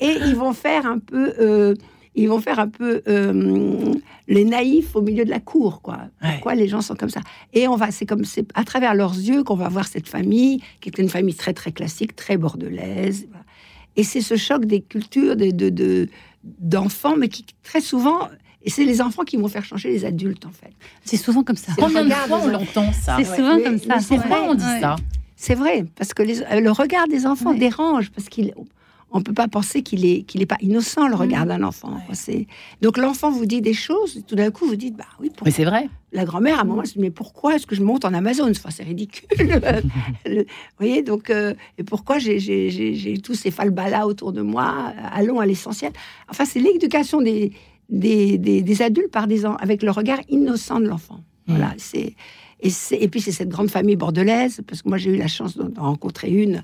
Et ils vont faire un peu, euh, ils vont faire un peu euh, les naïfs au milieu de la cour, quoi. Ouais. Pourquoi les gens sont comme ça? Et on va, c'est comme, c'est à travers leurs yeux qu'on va voir cette famille, qui est une famille très très classique, très bordelaise. Et c'est ce choc des cultures, de, de, de- d'enfants, mais qui très souvent, et c'est les enfants qui vont faire changer les adultes en fait. C'est souvent comme ça. Combien de Regarde fois on l'entend, ça C'est ouais. souvent Mais- comme ça. c'est Pourquoi Ouais, on dit ouais. ça C'est vrai, parce que les- le regard des enfants Ouais. dérange, parce qu'il on peut pas penser qu'il est qu'il est pas innocent le regard Mm. d'un enfant. C'est donc l'enfant vous dit des choses, et tout d'un coup vous dites bah oui. Pour... Mais c'est vrai. La grand-mère à un moment elle se dit mais pourquoi est-ce que je monte en Amazon Enfin, c'est ridicule. Le- vous voyez donc euh, et pourquoi j'ai tous ces falbalas autour de moi? Allons à l'essentiel. Enfin c'est l'éducation des des, des, des adultes par des en- avec le regard innocent de l'enfant. Mm. Voilà c'est et, c'est- et puis c'est cette grande famille bordelaise, parce que moi j'ai eu la chance d'en rencontrer une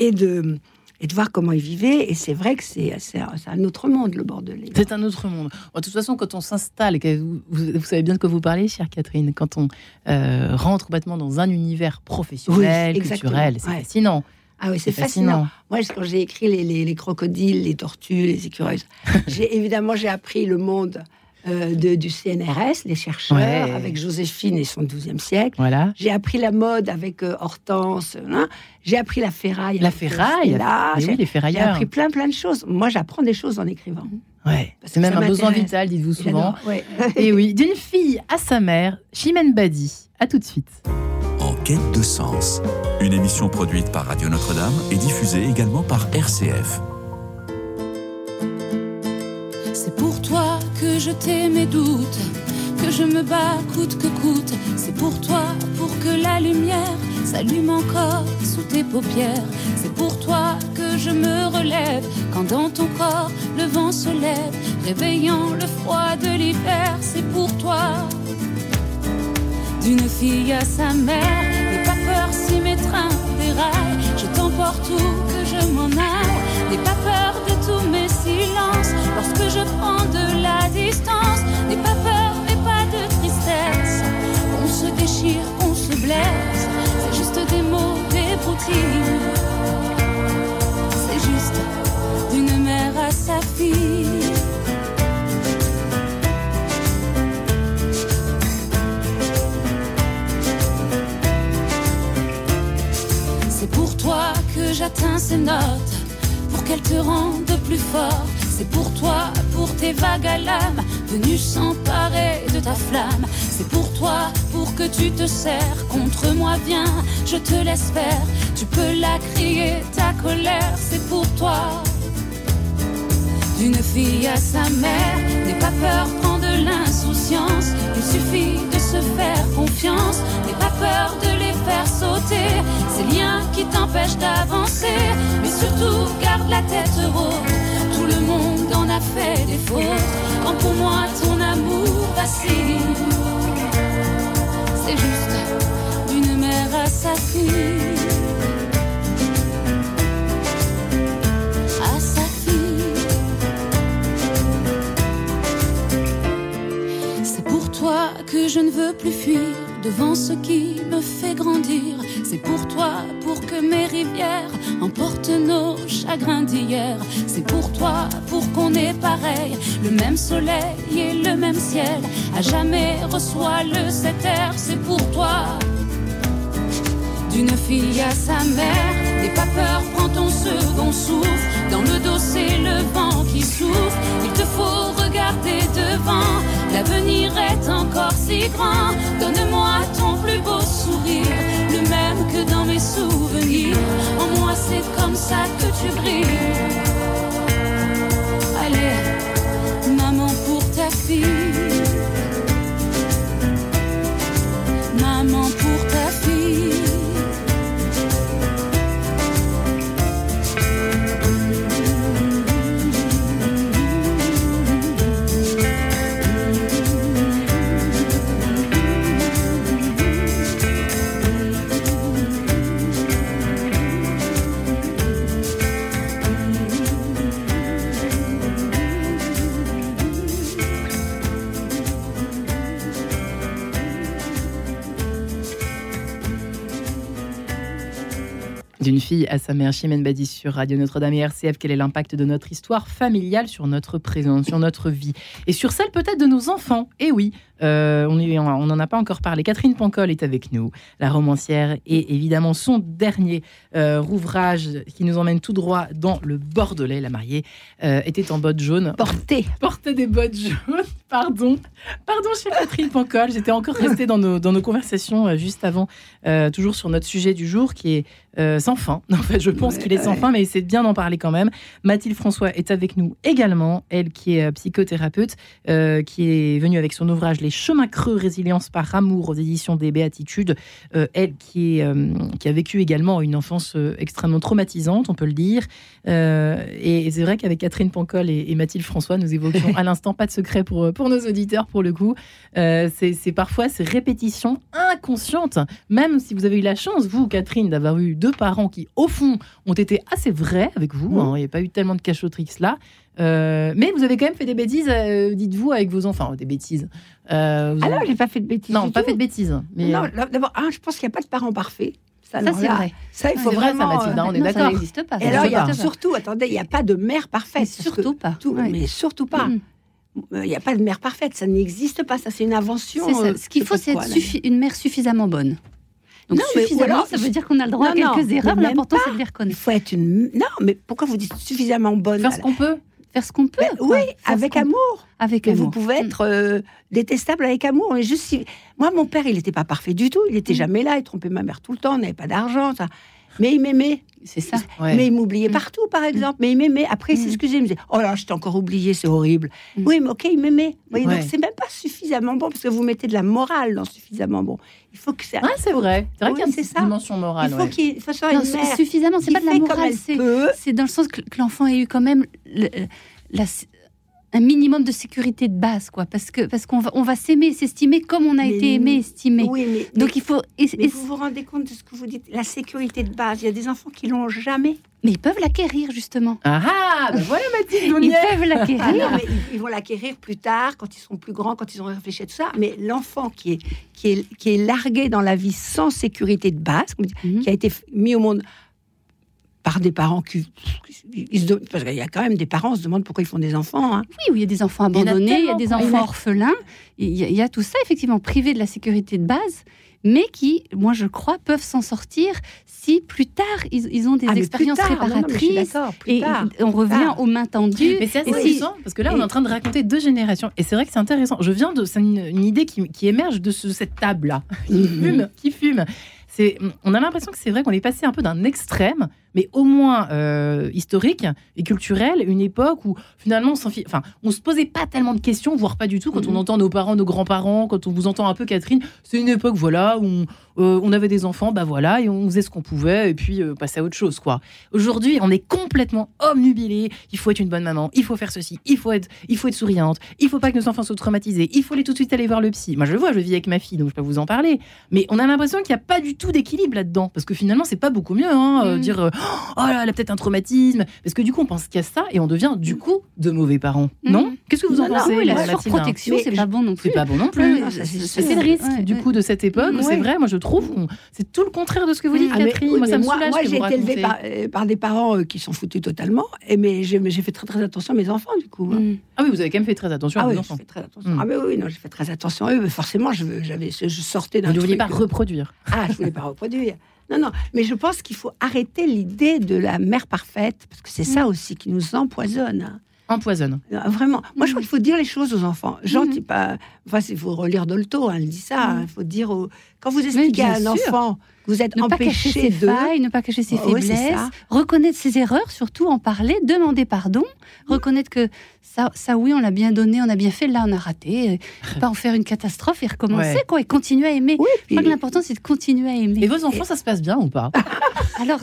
et de, et de voir comment ils vivaient. Et c'est vrai que c'est un, autre monde, le Bordelais. C'est un autre monde. De toute façon, quand on s'installe, vous, vous- savez bien de quoi vous parlez, chère Catherine, quand on euh, rentre complètement dans un univers professionnel, Oui, culturel, c'est Ouais. fascinant. Ah oui, c'est fascinant. Moi, quand j'ai écrit les, les- les crocodiles, les tortues, les écureuils, j'ai évidemment j'ai appris le monde euh, de- du CNRS, les chercheurs, Ouais. avec Joséphine et son 12e siècle. Voilà. J'ai appris la mode avec euh, Hortense. hein. J'ai appris la ferraille. La euh, ferraille. Mais oui, J'ai les j'ai ferrailleurs. appris plein plein de choses. Moi, j'apprends des choses en écrivant. Ouais. C'est même un besoin vital, dites-vous souvent. Ouais. Et oui, d'une fille à sa mère, Chimène Badi. À tout de suite. De sens. Une émission produite par Radio Notre-Dame et diffusée également par RCF. C'est pour toi que je tais mes doutes, que je me bats coûte que coûte. C'est pour toi, pour que la lumière s'allume encore sous tes paupières. C'est pour toi que je me relève quand dans ton corps le vent se lève, réveillant le froid de l'hiver. C'est pour toi. D'une fille à sa mère, n'aie pas peur si mes trains déraillent. Je t'emporte où que je m'en aille. N'aie pas peur de tous mes silences lorsque je prends de la distance. N'aie pas peur, mais pas de tristesse. On se déchire, on se blesse. C'est juste des mots, des routines. Ces notes, pour qu'elles te rendent plus fort. C'est pour toi, pour tes vagues à l'âme, venues s'emparer de ta flamme. C'est pour toi, pour que tu te serres contre moi, viens, je te laisse faire. Tu peux la crier, ta colère, c'est pour toi. D'une fille à sa mère, n'aie pas peur, prends de l'insouciance. Il suffit de se faire confiance, n'aie pas peur de les sauter. Ces liens qui t'empêchent d'avancer, mais surtout garde la tête haute. Tout le monde en a fait des fautes, quand pour moi ton amour vacille. C'est juste d'une mère à sa fille. À sa fille. C'est pour toi que je ne veux plus fuir devant ce qui grandir. C'est pour toi, pour que mes rivières emportent nos chagrins d'hier. C'est pour toi, pour qu'on ait pareil, le même soleil et le même ciel. À jamais reçoit le cet air, c'est pour toi. D'une fille à sa mère, n'aie pas peur, prends ton second souffle. Dans le dos, c'est le vent qui souffle. Il te faut regarder devant. L'avenir est encore si grand. Donne-moi ton beau sourire, le même que dans mes souvenirs. En moi, c'est comme ça que tu brilles. Allez, maman pour ta fille. À sa mère, Chimène Badi sur Radio Notre-Dame et RCF, quel est l'impact de notre histoire familiale sur notre présent, sur notre vie? Et sur celle peut-être de nos enfants? Eh oui, euh, on n'en a pas encore parlé. Catherine Pancol est avec nous, la romancière, et évidemment son dernier euh, ouvrage qui nous emmène tout droit dans le Bordelais. La mariée euh, était en bottes jaunes. Porté. Portait des bottes jaunes, pardon. Pardon, chère Catherine Pancol. J'étais encore restée dans nos, dans nos conversations euh, juste avant, toujours sur notre sujet du jour qui est euh, sans fin. En fait, je pense qu'il est sans fin, mais c'est bien d'en parler quand même. Mathilde François est avec nous également, elle qui est psychothérapeute, euh, qui est venue avec son ouvrage Les chemins creux, résilience par amour aux éditions des Béatitudes. Euh, elle qui, est, euh, qui a vécu également une enfance euh, extrêmement traumatisante, on peut le dire. Euh, et c'est vrai qu'avec Catherine Pancol et, et Mathilde François, nous évoquions à l'instant, pas de secret pour, pour nos auditeurs pour le coup. C'est parfois ces répétitions inconscientes, même si vous avez eu la chance, vous, Catherine, d'avoir eu deux parents qui, au fond, ont été assez vrais avec vous. hein. Il n'y a pas eu tellement de cachotterie que cela. Euh, mais vous avez quand même fait des bêtises, euh, dites-vous, avec vos enfants. Des bêtises. Euh, Ah non, j'ai pas fait de bêtises. non, pas tout. fait de bêtises. Mais Non, là, d'abord, un, je pense qu'il n'y a pas de parents parfaits. Ça, c'est vrai. Ça, il Ah, faut c'est vrai, ça, vraiment. Mathilde, hein, on est Non, ça d'accord. n'existe pas. Et ça alors, il y a pas. surtout, attendez, il n'y a pas de mère parfaite. Mais surtout pas. tout- Ouais. Mais surtout pas. Euh, Il n'y a pas de mère parfaite, ça n'existe pas. Ça, c'est une invention. Ça. euh, Ce qu'il faut, c'est être une mère suffisamment bonne. Donc Non, mais- suffisamment, alors- ça veut dire qu'on a le droit Non, à quelques non, erreurs. L'important, c'est de les Il reconnaître. faut être une. Non, mais pourquoi vous dites suffisamment bonne? Faire ce qu'on peut. Faire ce qu'on peut. Ben. Oui, avec amour. Avec amour. vous pouvez Mm. être euh, détestable avec amour. Mais juste si... Moi, mon père, il n'était pas parfait du tout. Il n'était Mm. jamais là. Il trompait ma mère tout le temps. On n'avait pas d'argent. Ça. Mais il m'aimait. C'est ça. Ouais. Mais il m'oubliait Mm. partout, par exemple. Mais il m'aimait. Après, il Mm. s'excusait. Il me disait Oh là, je t'ai encore oublié, c'est horrible. Mm. Oui, mais ok, il m'aimait. Vous voyez, Ouais. Donc, c'est même pas suffisamment bon parce que vous mettez de la morale dans suffisamment bon. Il faut que ça. Ah, c'est vrai. C'est vrai Oui, qu'il y a une c'est dimension morale. il faut ouais. qu'il il faut soit Non, une mère suffisamment, c'est pas de la morale, c'est c'est dans le sens que, que l'enfant ait eu quand même le- la- un minimum de sécurité de base, quoi. Parce que parce qu'on va on va s'aimer, s'estimer comme on a Mais été aimé, estimé. Oui, mais, Donc il faut. et- mais et- vous vous rendez compte de ce que vous dites La sécurité de base. Il y a des enfants qui l'ont jamais. mais ils peuvent l'acquérir justement. Ah ah, ben voilà Mathilde, Ils peuvent Ah l'acquérir. mais ils, ils vont l'acquérir plus tard, quand ils seront plus grands, quand ils auront réfléchi à tout ça. Mais l'enfant qui est, qui, est, qui est largué dans la vie sans sécurité de base, Mhm. qui a été mis au monde par des parents qui. se parce qu'il y a quand même des parents qui se demandent pourquoi ils font des enfants. hein. Oui, où il y a des enfants Il y en a abandonnés, il y a, des enfants orphelins. Il y, a, il y a tout ça, effectivement, privés de la sécurité de base, mais qui, moi je crois, peuvent s'en sortir si plus tard ils, ils ont des Ah, expériences tard, non, non, réparatrices. d'accord, plus et tard. on revient tard. aux mains tendues. Mais c'est assez Et si- intéressant parce que là, on est en train de raconter deux générations. Et c'est vrai que c'est intéressant. Je viens de. C'est une, une idée qui, qui émerge de ce- cette table-là. Qui Mhm. fume, qui fume. C'est, on a l'impression que c'est vrai qu'on est passé un peu d'un extrême, mais au moins euh, historique et culturel, une époque où finalement on enfin, on se posait pas tellement de questions, voire pas du tout, quand on Mhm. entend nos parents, nos grands-parents, quand on vous entend un peu Catherine, c'est une époque voilà où on, euh, on avait des enfants, bah voilà, et on faisait ce qu'on pouvait, et puis euh, passer à autre chose, quoi. Aujourd'hui, on est complètement omnubilé. Il faut être une bonne maman, il faut faire ceci, il faut être, il faut être souriante, il faut pas que nos enfants soient traumatisés, il faut aller tout de suite aller voir le psy. Moi, je le vois, je vis avec ma fille, donc je peux vous en parler. Mais on a l'impression qu'il n'y a pas du tout d'équilibre là-dedans, parce que finalement, c'est pas beaucoup mieux, hein, euh, Mm. dire, oh là, elle a peut-être un traumatisme, parce que du coup, on pense qu'il y a ça, et on devient du coup de mauvais parents. Mm. Non? Qu'est-ce que vous en pensez, oui, la surprotection, c'est pas bon non plus. C'est pas bon non plus. C'est le risque Ouais, du ouais. coup de cette époque. où C'est Ouais. vrai, moi je trouve, c'est tout le contraire de ce que vous dites, Ah, mais- Catherine. oui, moi, ça me moi, soulage moi, j'ai été élevée par, euh, par des parents euh, qui s'en foutaient totalement. Et mais j'ai fait très très attention à mes enfants du coup. hein. Mm. Ah oui, vous avez quand même fait très attention Ah à oui, vos enfants. fait très attention. Mm. Ah mais oui, non, j'ai fait très attention à eux. Mais forcément, je, sortais d'un Vous ne vouliez pas euh, reproduire. Ah, je voulais pas reproduire. Non, non. Mais je pense qu'il faut arrêter l'idée de la mère parfaite, parce que c'est ça aussi qui nous empoisonne. hein. Empoisonne. Euh, Vraiment. Moi, je crois qu'il faut dire les choses aux enfants. Gentil, Mhm. pas. Enfin, il faut relire Dolto, hein, elle dit ça. hein. Il faut dire aux- Quand vous expliquez à un sûr. Vous êtes Ne pas cacher ses de. failles, ne pas cacher ses Oh, faiblesses, reconnaître ses erreurs, surtout en parler, demander pardon, reconnaître que ça, ça oui, on l'a bien donné, on a bien fait, là on a raté, euh, pas en faire une catastrophe et recommencer Ouais. quoi, et continuer à aimer. Oui, Je crois que l'important c'est de continuer à aimer. Et vos enfants, ça se passe bien ou pas? Alors,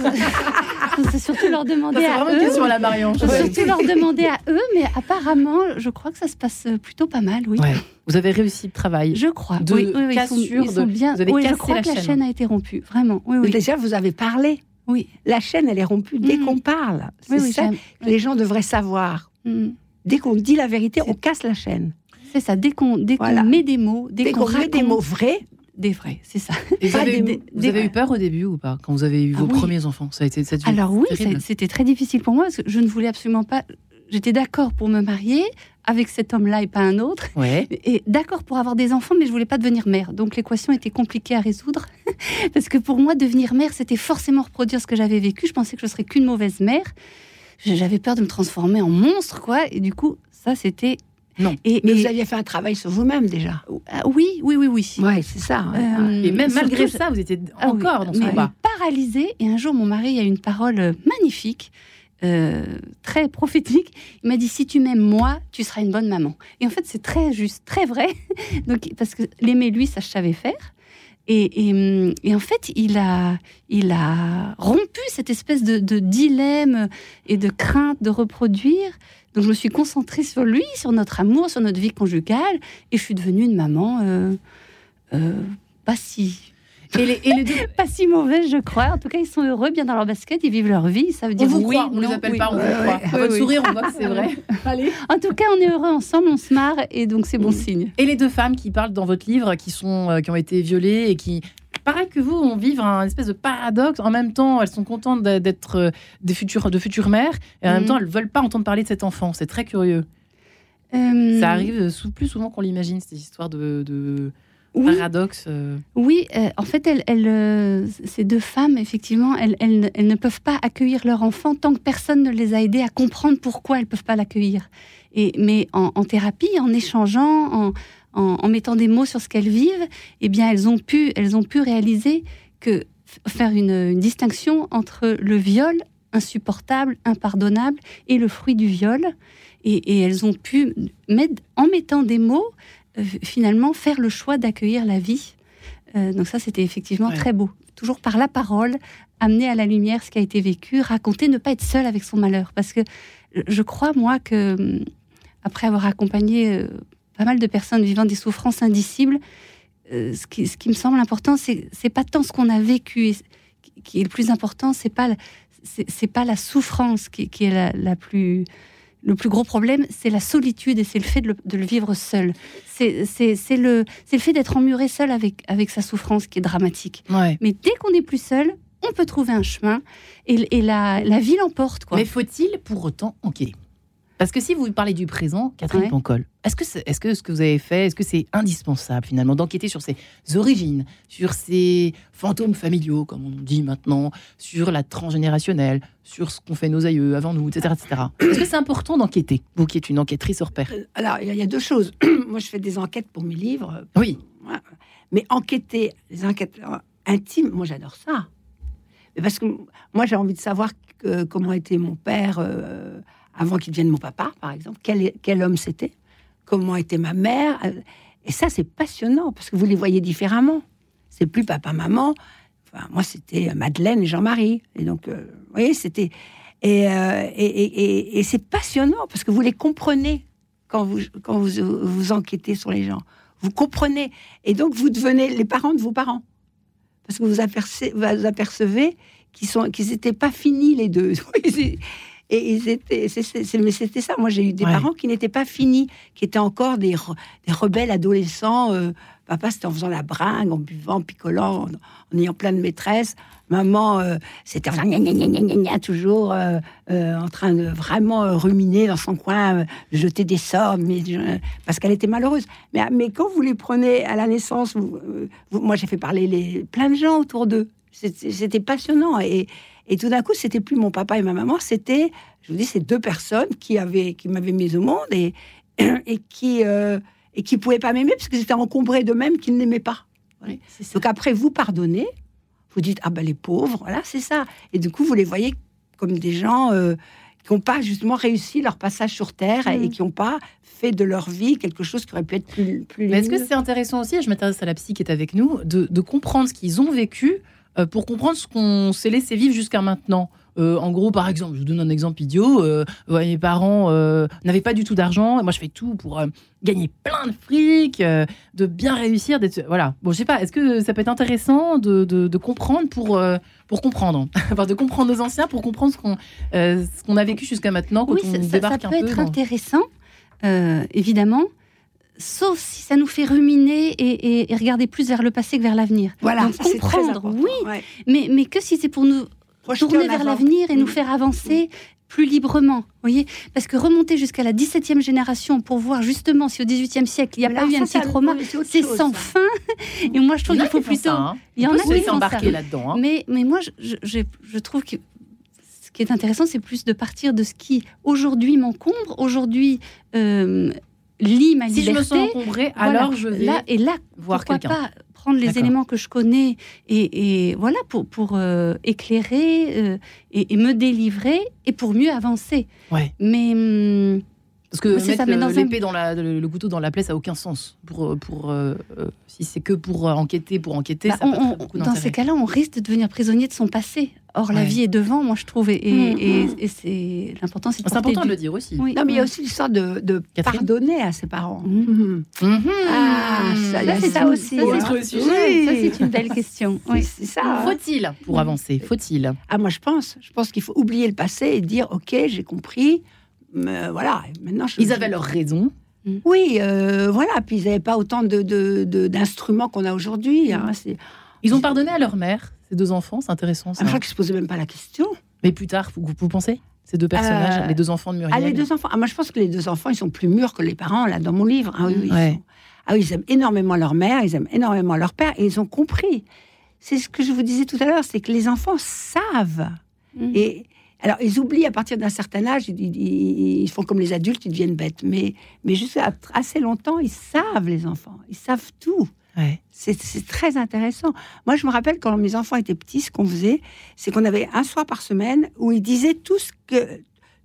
c'est surtout leur demander à eux. question à la Marion. Faut surtout leur demander à eux, mais apparemment, je crois que ça se passe plutôt pas mal, oui. Ouais. Vous avez réussi le travail. Je crois. De oui, oui, oui, ils sont, cassure, ils sont de- bien. vous avez oui, je cassé crois la que la chaîne. chaîne a été rompue, vraiment. Oui, oui. Déjà, vous avez parlé. Oui, La chaîne, elle est rompue dès Mhm. qu'on parle. C'est oui, oui, ça que les gens devraient savoir. Mm. Dès qu'on dit la vérité, on casse la chaîne. C'est ça. Dès qu'on dès qu'on Voilà. met des mots, dès, Dès qu'on qu'on met des mots vrais, des vrais, c'est ça. Et vous avez, des- eu- vous des- avez eu peur au début ou pas Quand vous avez eu Ah vos oui. premiers enfants? Ça a été cette Alors oui, c'était très difficile pour moi parce que je ne voulais absolument pas. J'étais d'accord pour me marier avec cet homme-là et pas un autre, Ouais. et d'accord pour avoir des enfants, mais je voulais pas devenir mère. Donc l'équation était compliquée à résoudre parce que pour moi, devenir mère, c'était forcément reproduire ce que j'avais vécu. Je pensais que je serais qu'une mauvaise mère. J'avais peur de me transformer en monstre, quoi. Et du coup, ça, c'était Non. Et, mais et- vous aviez fait un travail sur vous-même déjà. ah, oui, oui, oui, oui. Ouais, c'est ça. Euh, Et même malgré ça, vous étiez Ah oui, encore dans ce mais combat. Paralysée. Et un jour, mon mari a eu une parole euh, magnifique, euh, très prophétique. Il m'a dit Si tu m'aimes moi, tu seras une bonne maman. Et en fait, c'est très juste, très vrai. Donc, parce que l'aimer lui, ça je savais faire. Et, et, hum, en fait, il a, il a rompu cette espèce de, de dilemme et de crainte de reproduire. Donc, je me suis concentrée sur lui, sur notre amour, sur notre vie conjugale, et je suis devenue une maman euh, euh, pas si Et les, et les deux, pas si mauvaises, je crois. En tout cas, ils sont heureux, bien dans leur basket, ils vivent leur vie. Ça veut On dire vous oui, croit, on les non, appelle oui. pas, on vous croit. Votre oui. sourire, on voit que c'est vrai. Allez. En tout cas, on est heureux ensemble, on se marre, et donc c'est bon signe. Et les deux femmes qui parlent dans votre livre, qui, sont, euh, qui ont été violées et qui, pareil que vous, ont vivre un espèce de paradoxe. En même temps, elles sont contentes d'être euh, des futures, de futures mères, et en même Mhm. temps, elles veulent pas entendre parler de cet enfant. C'est très curieux. Euh, Ça arrive plus souvent qu'on l'imagine, cette histoire de, de Oui, paradoxe. euh. Oui, euh, en fait, elles, elles, euh, ces deux femmes, effectivement, elles, elles ne- elles ne peuvent pas accueillir leur enfant tant que personne ne les a aidées à comprendre pourquoi elles ne peuvent pas l'accueillir. Et, mais en, en thérapie, en échangeant, en, en- en mettant des mots sur ce qu'elles vivent, eh bien, elles ont pu, elles ont pu réaliser que faire une, une distinction entre le viol insupportable, impardonnable, et le fruit du viol. Et, et elles ont pu, mettre, en mettant des mots, finalement faire le choix d'accueillir la vie. Euh, donc ça, c'était effectivement Ouais. très beau. Toujours par la parole, amener à la lumière ce qui a été vécu, raconter, ne pas être seul avec son malheur. Parce que je crois, moi, que hum, après avoir accompagné euh, pas mal de personnes vivant des souffrances indicibles, euh, ce, qui, ce qui me semble important, c'est c'est pas tant ce qu'on a vécu, et qui est le plus important, c'est pas c'est c'est pas la souffrance qui, qui est la, la plus le plus gros problème, c'est la solitude et c'est le fait de le, de le vivre seul. C'est le, fait d'être emmuré seul avec, avec sa souffrance qui est dramatique. Ouais. Mais dès qu'on n'est plus seul, on peut trouver un chemin et, et la, la vie l'emporte. Mais faut-il pour autant enquêter Parce que si vous parlez du présent, Catherine Ouais. Pancol, est-ce que, est-ce que ce que vous avez fait, est-ce que c'est indispensable finalement d'enquêter sur ses origines, sur ses fantômes familiaux, comme on dit maintenant, sur la transgénérationnelle, sur ce qu'ont fait nos aïeux avant nous, etc. etc. Est-ce que c'est important d'enquêter, vous qui êtes une enquêtrice hors pair? Euh, Alors, il y, a- il y a deux choses. Moi, je fais des enquêtes pour mes livres. Oui. Mais enquêter, les enquêtes euh, intimes, moi j'adore ça. Parce que moi j'ai envie de savoir que- comment était mon père euh, avant qu'il devienne mon papa, par exemple. Quel, homme c'était Comment était ma mère Et ça c'est passionnant parce que vous les voyez différemment. C'est plus papa, maman. Enfin, moi c'était Madeleine et Jean-Marie. Et donc, euh, vous voyez, c'était. Et, euh, et, c'est passionnant parce que vous les comprenez quand vous, quand vous, vous enquêtez sur les gens. Vous comprenez. Et donc, vous devenez les parents de vos parents. Parce que vous apercevez, vous apercevez qu'ils n'étaient pas finis, les deux. Et ils étaient, mais c'était ça. Moi, j'ai eu des Ouais. parents qui n'étaient pas finis, qui étaient encore des, re- des rebelles adolescents. Euh, papa, c'était en faisant la bringue, en buvant, en picolant, en, en ayant plein de maîtresses. Maman, euh, c'était en faisant gna, gna, gna, toujours euh, en train de vraiment ruminer dans son coin, jeter des sorts, mais, parce qu'elle était malheureuse. Mais, mais quand vous les prenez à la naissance, vous- vous- moi j'ai fait parler les, plein de gens autour d'eux. C'était c'était passionnant. Et, et tout d'un coup, c'était plus mon papa et ma maman, c'était, je vous dis, ces deux personnes qui, avaient, qui m'avaient mis au monde et, et qui euh, et qui pouvaient pas m'aimer parce qu'ils étaient encombrés d'eux-mêmes qu'ils n'aimaient pas. Donc après, vous pardonnez, vous dites ah ben les pauvres, voilà, c'est ça. Et du coup, vous les voyez comme des gens euh, qui n'ont pas justement réussi leur passage sur terre et qui n'ont pas fait de leur vie quelque chose qui aurait pu être plus, plus Mais est-ce que c'est intéressant aussi, et je m'intéresse à la psy qui est avec nous, de, de comprendre ce qu'ils ont vécu pour comprendre ce qu'on s'est laissé vivre jusqu'à maintenant Euh, en gros, par exemple, je vous donne un exemple idiot. euh, ouais, mes parents euh, n'avaient pas du tout d'argent. Moi, je fais tout pour euh, gagner plein de fric, euh, de bien réussir. D'être voilà. Bon, je sais pas. Est-ce que ça peut être intéressant de, de- de comprendre pour euh, pour comprendre, enfin, de comprendre nos anciens pour comprendre ce qu'on euh, ce qu'on a vécu jusqu'à maintenant quand Oui, on ça, ça- ça débarque peut un peu. être dans- intéressant, euh, évidemment, sauf si ça nous fait ruminer et, et- et regarder plus vers le passé que vers l'avenir. Voilà, Donc, ça, c'est très comprendre, oui. Ouais. Mais, mais que si c'est pour nous Projeter tourner vers l'avenir et nous Mm. faire avancer plus librement, voyez Parce que remonter jusqu'à la 17e génération pour voir justement si au 18e siècle il n'y a pas eu un petit trauma, c'est sans ça. fin. Et moi, je trouve qu'il faut plutôt... ça, hein. Il y en a qui laisser font ça. embarquer là-dedans. hein. Mais, mais moi, je, je, je- je trouve que ce qui est intéressant, c'est plus de partir de ce qui aujourd'hui m'encombre, aujourd'hui euh, lie ma Si je me liberté. sens encombré, Voilà. alors je vais là et là, voir pourquoi quelqu'un. pas prendre les éléments que je connais et, et voilà pour pour euh, éclairer euh, et, et me délivrer et pour mieux avancer. Ouais. Mais hum, Parce que mettre ça, mais le- dans un- l'épée dans la, le, le couteau dans la plaie, ça n'a aucun sens. Pour, pour, euh, euh, si c'est que pour euh, enquêter, pour enquêter, Bah, ça on- très on- beaucoup dans ces cas-là, on risque de devenir prisonnier de son passé. Or, la vie est devant, moi, je trouve. Et, et- Mm, et- mm. et c'est l'important, c'est de C'est porter important de le dire aussi. Oui, Non, mais il y a oui. aussi l'histoire de, de pardonner à ses parents. Mhm. Ah, ça, c'est ça aussi, ça, c'est- Autre sujet. oui, ça, c'est une belle question. Oui, ça. hein. Faut-il, pour avancer, faut-il? Ah, moi, je pense. Je pense qu'il faut oublier le passé et dire Ok, j'ai compris. Mais voilà, maintenant, je- Ils avaient leur raison. Oui, euh, voilà. Puis ils n'avaient pas autant de, de- de- d'instruments qu'on a aujourd'hui. hein. C'est- Ils ont pardonné à leur mère, ces deux enfants, c'est intéressant ça. Ah, je crois qu'ils se posaient même pas la question. Mais plus tard, vous, vous pensez Ces deux personnages, Euh, les deux enfants de Muriel? Ah, les deux enfants. Ah, moi, je pense que les deux enfants, ils sont plus mûrs que les parents, là, dans mon livre. Ah oui, oui, ils Ouais. sont- Ah oui, ils aiment énormément leur mère, ils aiment énormément leur père, et ils ont compris. C'est ce que je vous disais tout à l'heure, c'est que les enfants savent. Mhm. Et alors, ils oublient à partir d'un certain âge, ils, ils- ils font comme les adultes, ils deviennent bêtes. Mais, mais jusqu'à assez longtemps, ils savent, les enfants. Ils savent tout. Ouais. C'est très intéressant. Moi, je me rappelle quand mes enfants étaient petits, ce qu'on faisait, c'est qu'on avait un soir par semaine où ils disaient tout ce que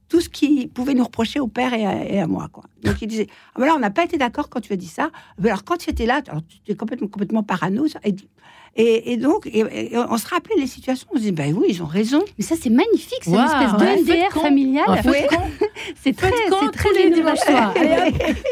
tout ce qu'ils pouvaient nous reprocher au père et à, et à moi. Quoi. Donc ils disaient ah ben là, on n'a pas été d'accord quand tu as dit ça. Alors quand tu étais là, alors, tu étais complètement, complètement parano. ça. Et, et, et donc, et- et on se rappelait les situations. On se disait ben oui, ils ont raison. Mais ça, c'est magnifique. C'est Waouh, une espèce ouais. de Faites NDR quand familial. Ouais. C'est très, c'est très les dimanches soirs.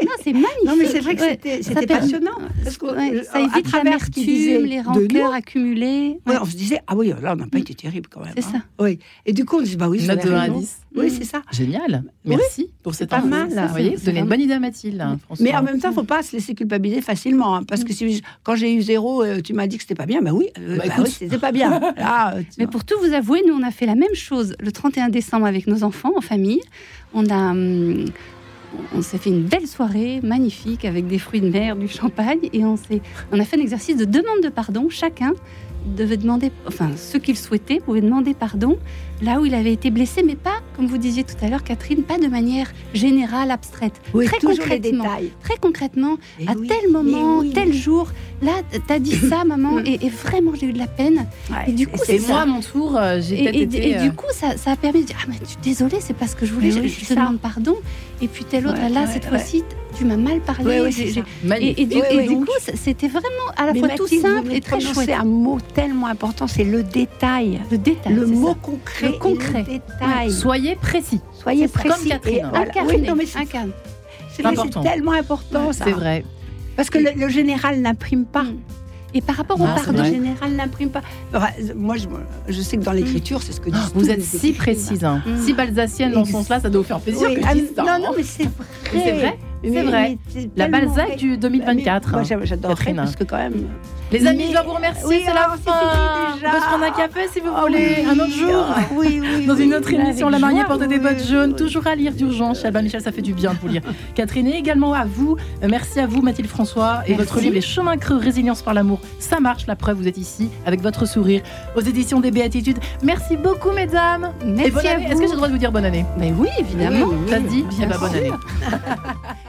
Non, c'est magnifique. Non, mais c'est vrai que Ouais. c'était passionnant. Parce que, Ouais, euh, ça à évite travers ce l'amertume, les rancœurs accumulées. Ouais, Ouais. on se disait, ah oui, là, on n'a pas été terrible quand même. C'est hein. ça. Oui. Et du coup, on se dit, bah oui, 1 à raison. 10. Oui, Mm. c'est ça. Génial. Merci pour cette pas mal, là. Vous voyez, vous C'est donnez une bonne idée à Mathilde. hein. Mais en même temps, il ne faut pas se laisser culpabiliser facilement. hein, parce que si, quand j'ai eu zéro, euh, tu m'as dit que c'était pas bien. Bah oui, euh, Bah, bah oui, c'était pas bien. Là, euh, Mais vois. pour tout vous avouer, nous, on a fait la même chose le 31 décembre avec nos enfants en famille. On a. hum, on s'est fait une belle soirée magnifique avec des fruits de mer, du champagne et on, on a fait un exercice de demande de pardon. Chacun devait demander, enfin ceux qu'il souhaitait pouvaient demander pardon là où il avait été blessé, mais pas, comme vous disiez tout à l'heure, Catherine, pas de manière générale, abstraite. Oui, très concrètement. détails. Très concrètement, Et à oui, tel moment, mais oui. tel jour, là, t'as dit ça, maman, et, et vraiment j'ai eu de la peine. Ouais, Et du coup, c'est moi, ça. à mon tour, euh, j'ai Et, et- et euh, du coup, ça, ça a permis de dire Ah, mais tu- désolée, c'est pas ce que je voulais, Mais je, je c'est te demande pardon. Et puis tel autre, Ouais, là, ouais, cette ouais. fois-ci, tu m'as mal parlé. C'est et, et du, Ouais, et ouais, du donc- coup, c'était vraiment à la Mais fois tout Mathilde, simple et très chouette. un mot tellement important, c'est le détail. Le détail. le c'est mot concret. Le et concret. détail. Soyez précis. Soyez précis. Comme Catherine, et hein. voilà. Incarné, Oui, non, mais c'est incarné. c'est vrai, important. c'est tellement important, ça. C'est vrai. Parce que le, le général n'imprime pas. Mm. Et par rapport au Ah, pardon, général n'imprime pas. Enfin, moi, je, je sais que dans l'écriture, c'est ce que disent Vous êtes si précise, hein. Mm. si balsacienne dans ce sens-là, ça doit vous faire plaisir Oui, que je ah, ça. non, hein. non, mais c'est vrai. Mais c'est vrai. Mais- c'est vrai. mais c'est La Balzac du 2024. Moi, hein. j'a- j'adorerais Catherine. parce que quand même. Les amis, Mais- je dois vous remercier. Oui, c'est la fin. On peut se prendre un café si vous Oh voulez, oui, un autre jour. oh, Oui, oui. Dans une autre émission, La mariée porte des bottes jaunes, toujours à lire d'urgence. Chez Albin Michel, ça fait du bien de vous lire. Catherine, et également à vous. Euh, Merci à vous, Mathilde François. Et Merci. votre livre, Les chemins creux, résilience par l'amour, ça marche. La preuve, vous êtes ici avec votre sourire aux éditions des Béatitudes. Merci beaucoup, mesdames. Merci bonne à année. vous. Est-ce que j'ai le droit de vous dire bonne année? Mais oui, évidemment. Ça se dit bien Eh ben, bonne sûr. année.